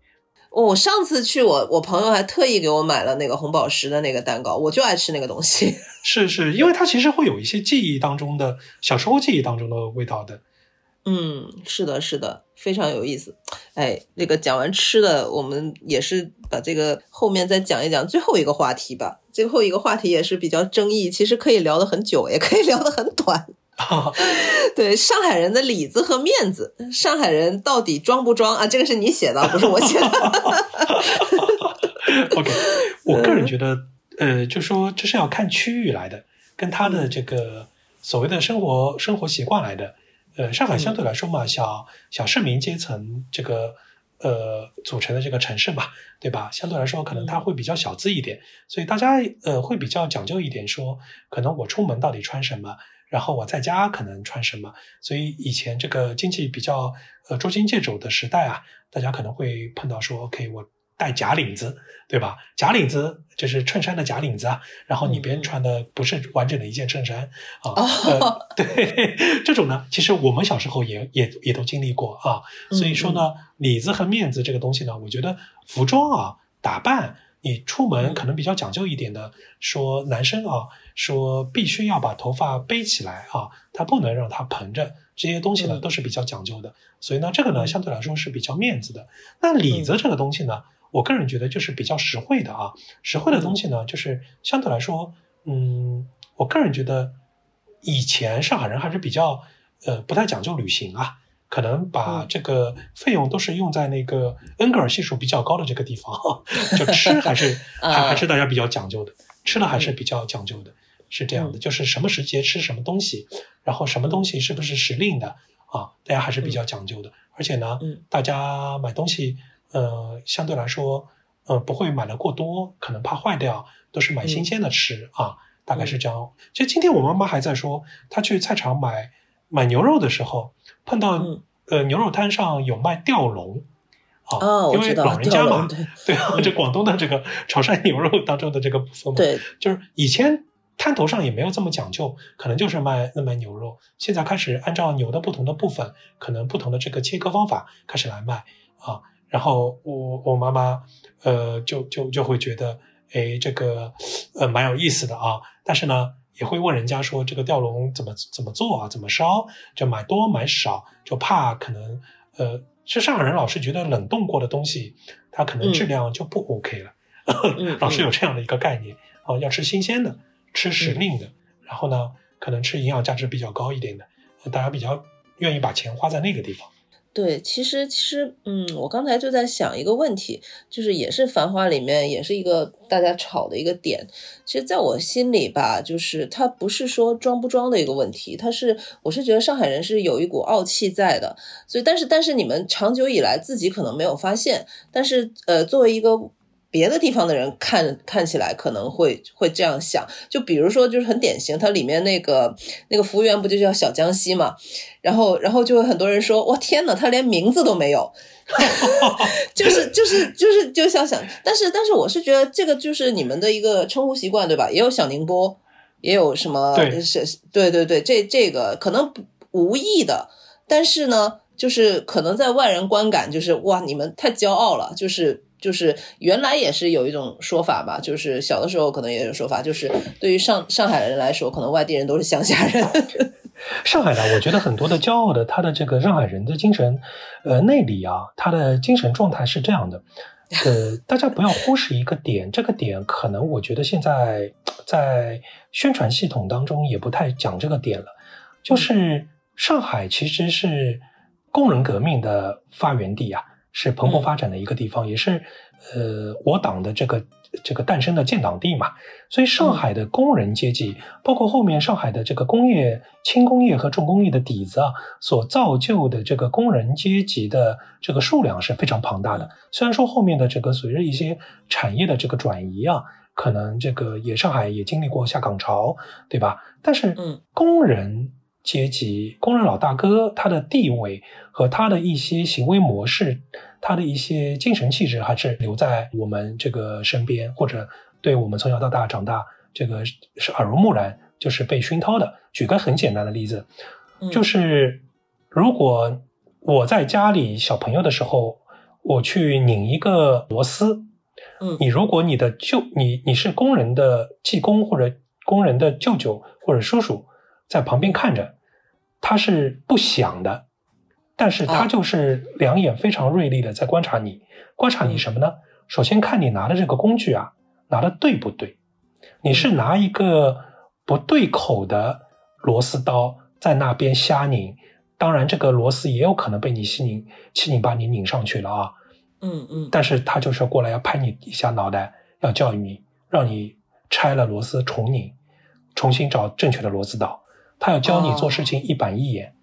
我上次去，我我朋友还特意给我买了那个红宝石的那个蛋糕，我就爱吃那个东西。<laughs> 是是，因为它其实会有一些记忆当中的小时候记忆当中的味道的。嗯，是的，是的，非常有意思。哎，那个讲完吃的，我们也是把这个后面再讲一讲最后一个话题吧。最后一个话题也是比较争议，其实可以聊得很久，也可以聊得很短。<laughs> 对上海人的里子和面子，上海人到底装不装啊？这个是你写的，不是我写的。<laughs> OK，我个人觉得，呃，就说这是要看区域来的，跟他的这个所谓的生活生活习惯来的。呃，上海相对来说嘛，小小市民阶层这个呃组成的这个城市嘛，对吧？相对来说可能它会比较小资一点，所以大家呃会比较讲究一点，说可能我出门到底穿什么。然后我在家可能穿什么？所以以前这个经济比较呃捉襟见肘的时代啊，大家可能会碰到说，OK，我带假领子，对吧？假领子就是衬衫的假领子啊，然后里边穿的不是完整的一件衬衫啊。<laughs> 对，这种呢，其实我们小时候也也也都经历过啊。所以说呢，里子和面子这个东西呢，我觉得服装啊打扮。你出门可能比较讲究一点的，说男生啊，说必须要把头发背起来啊，他不能让它蓬着，这些东西呢都是比较讲究的。所以呢，这个呢相对来说是比较面子的。那里子这个东西呢，我个人觉得就是比较实惠的啊，实惠的东西呢，就是相对来说，嗯，我个人觉得以前上海人还是比较呃不太讲究旅行啊。可能把这个费用都是用在那个恩格尔系数比较高的这个地方，就吃还是 <laughs> 还还是大家比较讲究的，吃了还是比较讲究的，是这样的，就是什么时节吃什么东西，然后什么东西是不是时令的啊，大家还是比较讲究的，而且呢，大家买东西呃相对来说呃不会买的过多，可能怕坏掉，都是买新鲜的吃啊，大概是这样。其实今天我妈妈还在说，她去菜场买买牛肉的时候。碰到呃牛肉摊上有卖吊龙。啊，因为老人家嘛，对对啊，这广东的这个潮汕牛肉当中的这个部分嘛，对，就是以前摊头上也没有这么讲究，可能就是卖那卖牛肉，现在开始按照牛的不同的部分，可能不同的这个切割方法开始来卖啊。然后我我妈妈呃就就就会觉得，哎，这个呃蛮有意思的啊，但是呢也会问人家说这个吊龙怎么怎么做啊，怎么烧，就买多买少，就怕可能呃。是上海人老是觉得冷冻过的东西，它可能质量就不 OK 了。<laughs> 老是有这样的一个概念啊，要吃新鲜的，吃时令的，然后呢，可能吃营养价值比较高一点的，大家比较愿意把钱花在那个地方。对，其实其实，嗯，我刚才就在想一个问题，就是也是《繁花》里面也是一个大家吵的一个点。其实，在我心里吧，就是它不是说装不装的一个问题，它是我是觉得上海人是有一股傲气在的。所以，但是但是你们长久以来自己可能没有发现，但是呃，作为一个。别的地方的人看看起来可能会会这样想，就比如说，就是很典型，它里面那个那个服务员不就叫小江西嘛？然后，然后就会很多人说，哇，天呐，他连名字都没有，<laughs> 就是就是就是就想想，但是但是我是觉得这个就是你们的一个称呼习惯，对吧？也有小宁波，也有什么是，对对对，这这个可能无意的，但是呢，就是可能在外人观感就是哇，你们太骄傲了，就是。就是原来也是有一种说法吧，就是小的时候可能也有说法，就是对于上上海人来说，可能外地人都是乡下人。<laughs> 上海呢，我觉得很多的骄傲的，他的这个上海人的精神，呃，内里啊，他的精神状态是这样的。呃，大家不要忽视一个点，这个点可能我觉得现在在宣传系统当中也不太讲这个点了，就是上海其实是工人革命的发源地啊。是蓬勃发展的一个地方，也是，呃，我党的这个这个诞生的建党地嘛。所以上海的工人阶级，包括后面上海的这个工业、轻工业和重工业的底子啊，所造就的这个工人阶级的这个数量是非常庞大的。虽然说后面的这个随着一些产业的这个转移啊，可能这个也上海也经历过下岗潮，对吧？但是，嗯，工人。阶级工人老大哥，他的地位和他的一些行为模式，他的一些精神气质，还是留在我们这个身边，或者对我们从小到大长大，这个是耳濡目染，就是被熏陶的。举个很简单的例子，就是如果我在家里小朋友的时候，我去拧一个螺丝，嗯，你如果你的舅你你是工人的技工或者工人的舅舅或者叔叔在旁边看着。他是不想的，但是他就是两眼非常锐利的在观察你，观察你什么呢？首先看你拿的这个工具啊，拿的对不对？你是拿一个不对口的螺丝刀在那边瞎拧，当然这个螺丝也有可能被你吸拧，七拧八拧拧上去了啊。嗯嗯。但是他就是过来要拍你一下脑袋，要教育你，让你拆了螺丝重拧，重新找正确的螺丝刀。他要教你做事情一板一眼，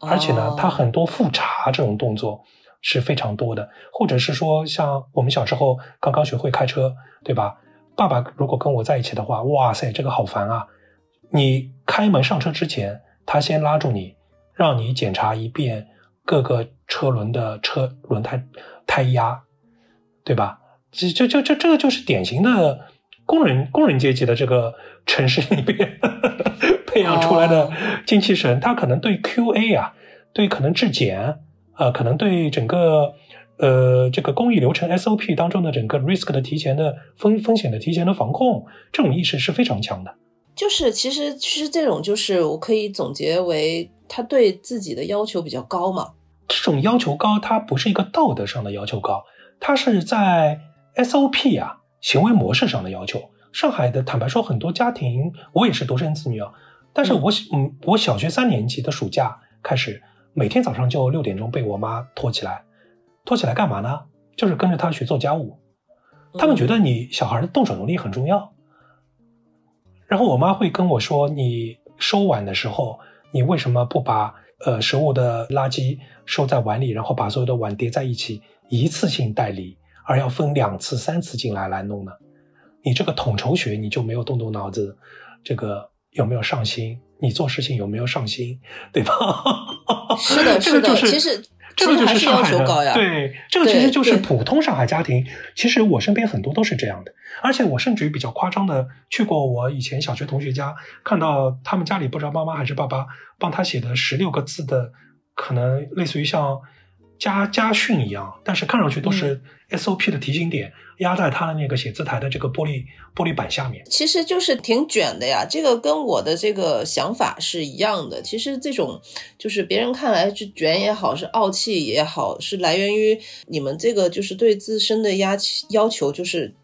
而且呢，他很多复查这种动作是非常多的，或者是说，像我们小时候刚刚学会开车，对吧？爸爸如果跟我在一起的话，哇塞，这个好烦啊！你开门上车之前，他先拉住你，让你检查一遍各个车轮的车轮胎胎压，对吧？这、这、这、这、这个就是典型的工人工人阶级的这个城市里边。培养出来的精气神，他可能对 QA 啊，对可能质检，呃，可能对整个呃这个工艺流程 SOP 当中的整个 risk 的提前的风风险的提前的防控，这种意识是非常强的。就是其实其实这种就是我可以总结为他对自己的要求比较高嘛。这种要求高，它不是一个道德上的要求高，它是在 SOP 啊行为模式上的要求。上海的坦白说，很多家庭，我也是独生子女啊。但是我嗯，我小学三年级的暑假开始，每天早上就六点钟被我妈拖起来，拖起来干嘛呢？就是跟着她去做家务。他们觉得你小孩的动手能力很重要。然后我妈会跟我说：“你收碗的时候，你为什么不把呃食物的垃圾收在碗里，然后把所有的碗叠在一起，一次性带离，而要分两次、三次进来来弄呢？你这个统筹学你就没有动动脑子，这个。”有没有上心？你做事情有没有上心，对吧？<laughs> 是的，是的，其实。这个就是上海的，对，这个其实就是普通上海家庭。其实我身边很多都是这样的，而且我甚至于比较夸张的去过我以前小学同学家，看到他们家里不知道妈妈还是爸爸帮他写的十六个字的，可能类似于像。家家训一样，但是看上去都是 SOP 的提醒点压在他的那个写字台的这个玻璃玻璃板下面。其实就是挺卷的呀，这个跟我的这个想法是一样的。其实这种就是别人看来是卷也好，是傲气也好，是来源于你们这个就是对自身的压要求就是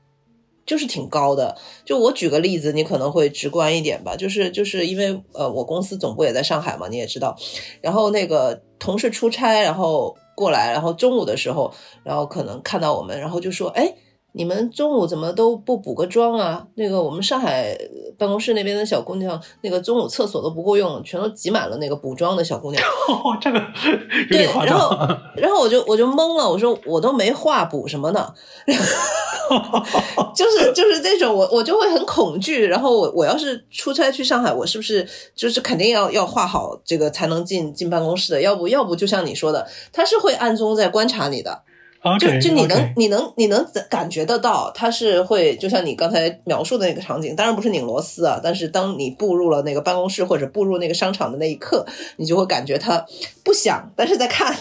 就是挺高的。就我举个例子，你可能会直观一点吧，就是就是因为呃我公司总部也在上海嘛，你也知道，然后那个同事出差，然后。过来，然后中午的时候，然后可能看到我们，然后就说：“哎，你们中午怎么都不补个妆啊？那个我们上海办公室那边的小姑娘，那个中午厕所都不够用，全都挤满了那个补妆的小姑娘。<laughs> ”这个对，然后然后我就我就懵了，我说我都没化，补什么呢？<laughs> 就是就是这种，我我就会很恐惧。然后我我要是出差去上海，我是不是就是肯定要要画好这个才能进进办公室的？要不要不就像你说的，他是会暗中在观察你的。就就你能你能你能感觉得到，他是会就像你刚才描述的那个场景，当然不是拧螺丝啊，但是当你步入了那个办公室或者步入那个商场的那一刻，你就会感觉他不想，但是在看。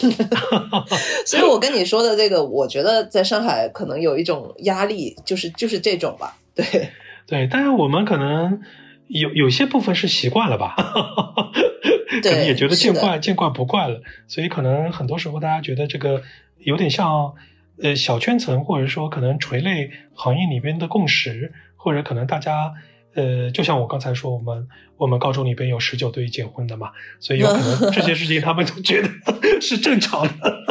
<laughs> 所以我跟你说的这个，我觉得在上海可能有一种压力，就是就是这种吧。对对，但是我们可能有有些部分是习惯了吧，可能也觉得见惯见惯不惯了，所以可能很多时候大家觉得这个。有点像，呃，小圈层或者说可能垂类行业里边的共识，或者可能大家，呃，就像我刚才说，我们我们高中里边有十九对结婚的嘛，所以有可能这些事情他们都觉得 <laughs> 是正常的。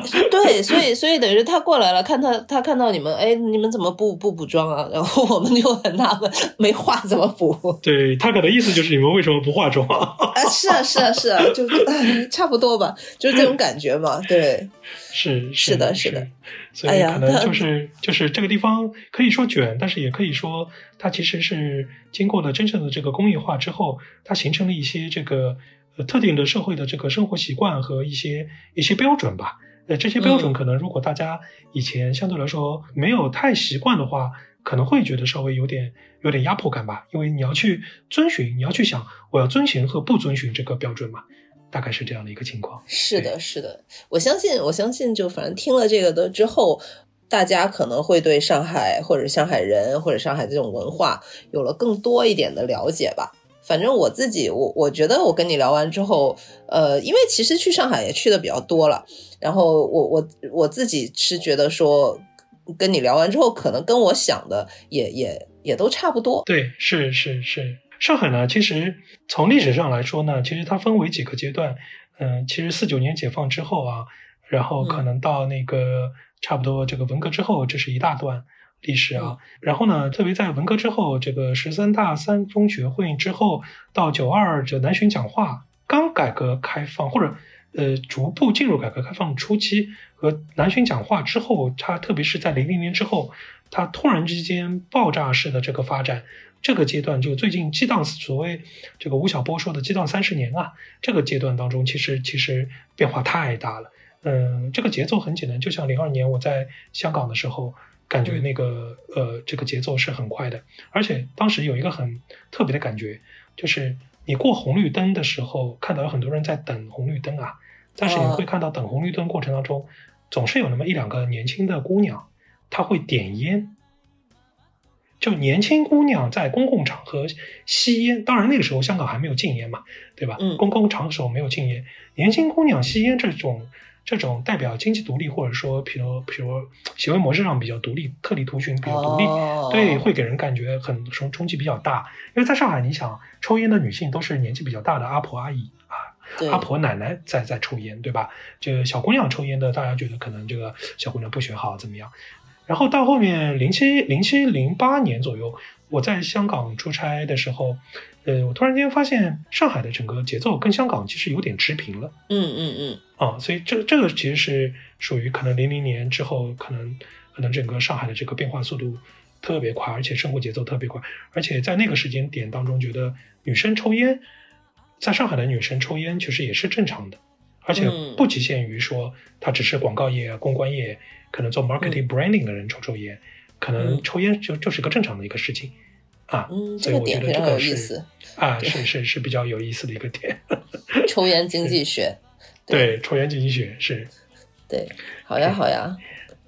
<laughs> 对，所以所以等于他过来了，看他他看到你们，哎，你们怎么不不补妆啊？然后我们就很纳闷，没化怎么补？<laughs> 对他可能意思就是你们为什么不化妆啊？是啊是啊是啊，就差不多吧，就是这种感觉嘛。对，是是的是的，所以可能就是就是这个地方可以说卷，但是也可以说它其实是经过了真正的这个工业化之后，它形成了一些这个呃特定的社会的这个生活习惯和一些一些标准吧。呃，这些标准可能，如果大家以前相对来说没有太习惯的话，可能会觉得稍微有点有点压迫感吧。因为你要去遵循，你要去想，我要遵循和不遵循这个标准嘛，大概是这样的一个情况。是的，是的，我相信，我相信，就反正听了这个的之后，大家可能会对上海或者上海人或者上海这种文化有了更多一点的了解吧。反正我自己，我我觉得我跟你聊完之后，呃，因为其实去上海也去的比较多了，然后我我我自己是觉得说，跟你聊完之后，可能跟我想的也也也都差不多。对，是是是，上海呢，其实从历史上来说呢，其实它分为几个阶段，嗯，其实四九年解放之后啊，然后可能到那个差不多这个文革之后，这是一大段。历史啊，然后呢，特别在文革之后，这个十三大三中全会之后，到九二这南巡讲话刚改革开放，或者呃逐步进入改革开放初期和南巡讲话之后，它特别是在零零年之后，它突然之间爆炸式的这个发展，这个阶段就最近激荡，所谓这个吴晓波说的激荡三十年啊，这个阶段当中，其实其实变化太大了。嗯，这个节奏很简单，就像零二年我在香港的时候。感觉那个呃，这个节奏是很快的，而且当时有一个很特别的感觉，就是你过红绿灯的时候，看到有很多人在等红绿灯啊，但是你会看到等红绿灯过程当中，总是有那么一两个年轻的姑娘，她会点烟。就年轻姑娘在公共场合吸烟，当然那个时候香港还没有禁烟嘛，对吧？嗯，公共场所没有禁烟，年轻姑娘吸烟这种。这种代表经济独立，或者说，比如比如行为模式上比较独立、特立独行、比较独立，对，会给人感觉很冲冲击比较大。因为在上海，你想抽烟的女性都是年纪比较大的阿婆阿姨啊，阿婆奶奶在在抽烟，对吧？这小姑娘抽烟的，大家觉得可能这个小姑娘不学好怎么样？然后到后面零七零七零八年左右，我在香港出差的时候。呃，我突然间发现上海的整个节奏跟香港其实有点持平了。嗯嗯嗯。啊，所以这这个其实是属于可能零零年之后，可能可能整个上海的这个变化速度特别快，而且生活节奏特别快，而且在那个时间点当中，觉得女生抽烟在上海的女生抽烟其实也是正常的，而且不局限于说她只是广告业、公关业，可能做 marketing branding 的人抽抽烟，可能抽烟就就是个正常的一个事情啊。嗯，这个点非常有意思啊，是是是比较有意思的一个点。<laughs> 抽烟经济学，对，抽烟经济学是。对，好呀，好呀。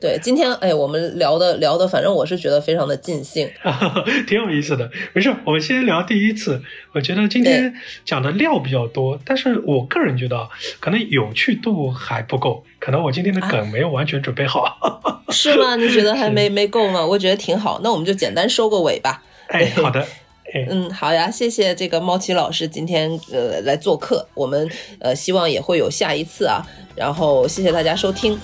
对，今天哎，我们聊的聊的，反正我是觉得非常的尽兴，<laughs> 挺有意思的。没事，我们先聊第一次。我觉得今天讲的料比较多，但是我个人觉得可能有趣度还不够，可能我今天的梗没有完全准备好。是吗？你觉得还 <laughs> 没没够吗？我觉得挺好。那我们就简单收个尾吧。哎，好的。嗯，好呀，谢谢这个猫奇老师今天呃来做客，我们呃希望也会有下一次啊。然后谢谢大家收听。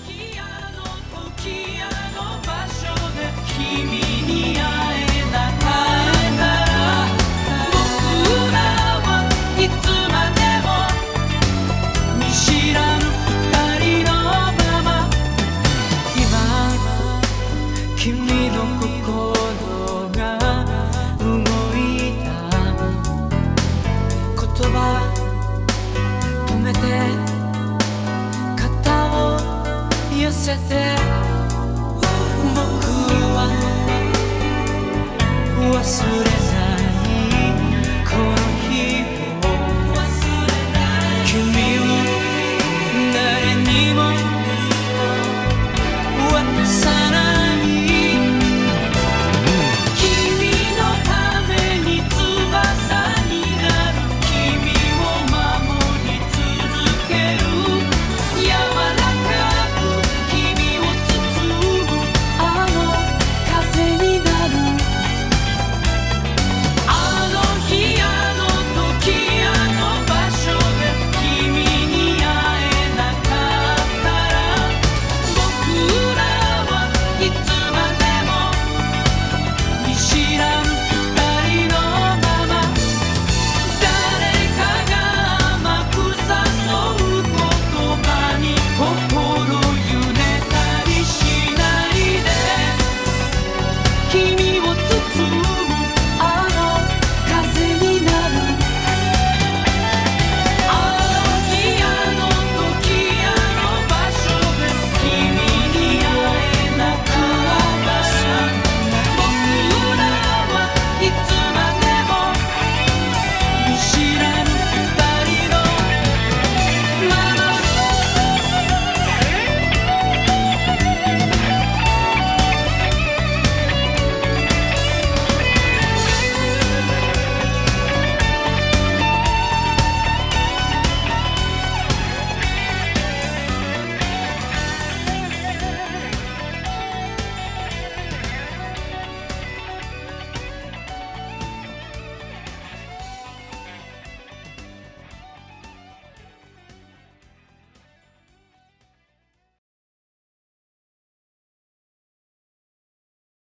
忘れ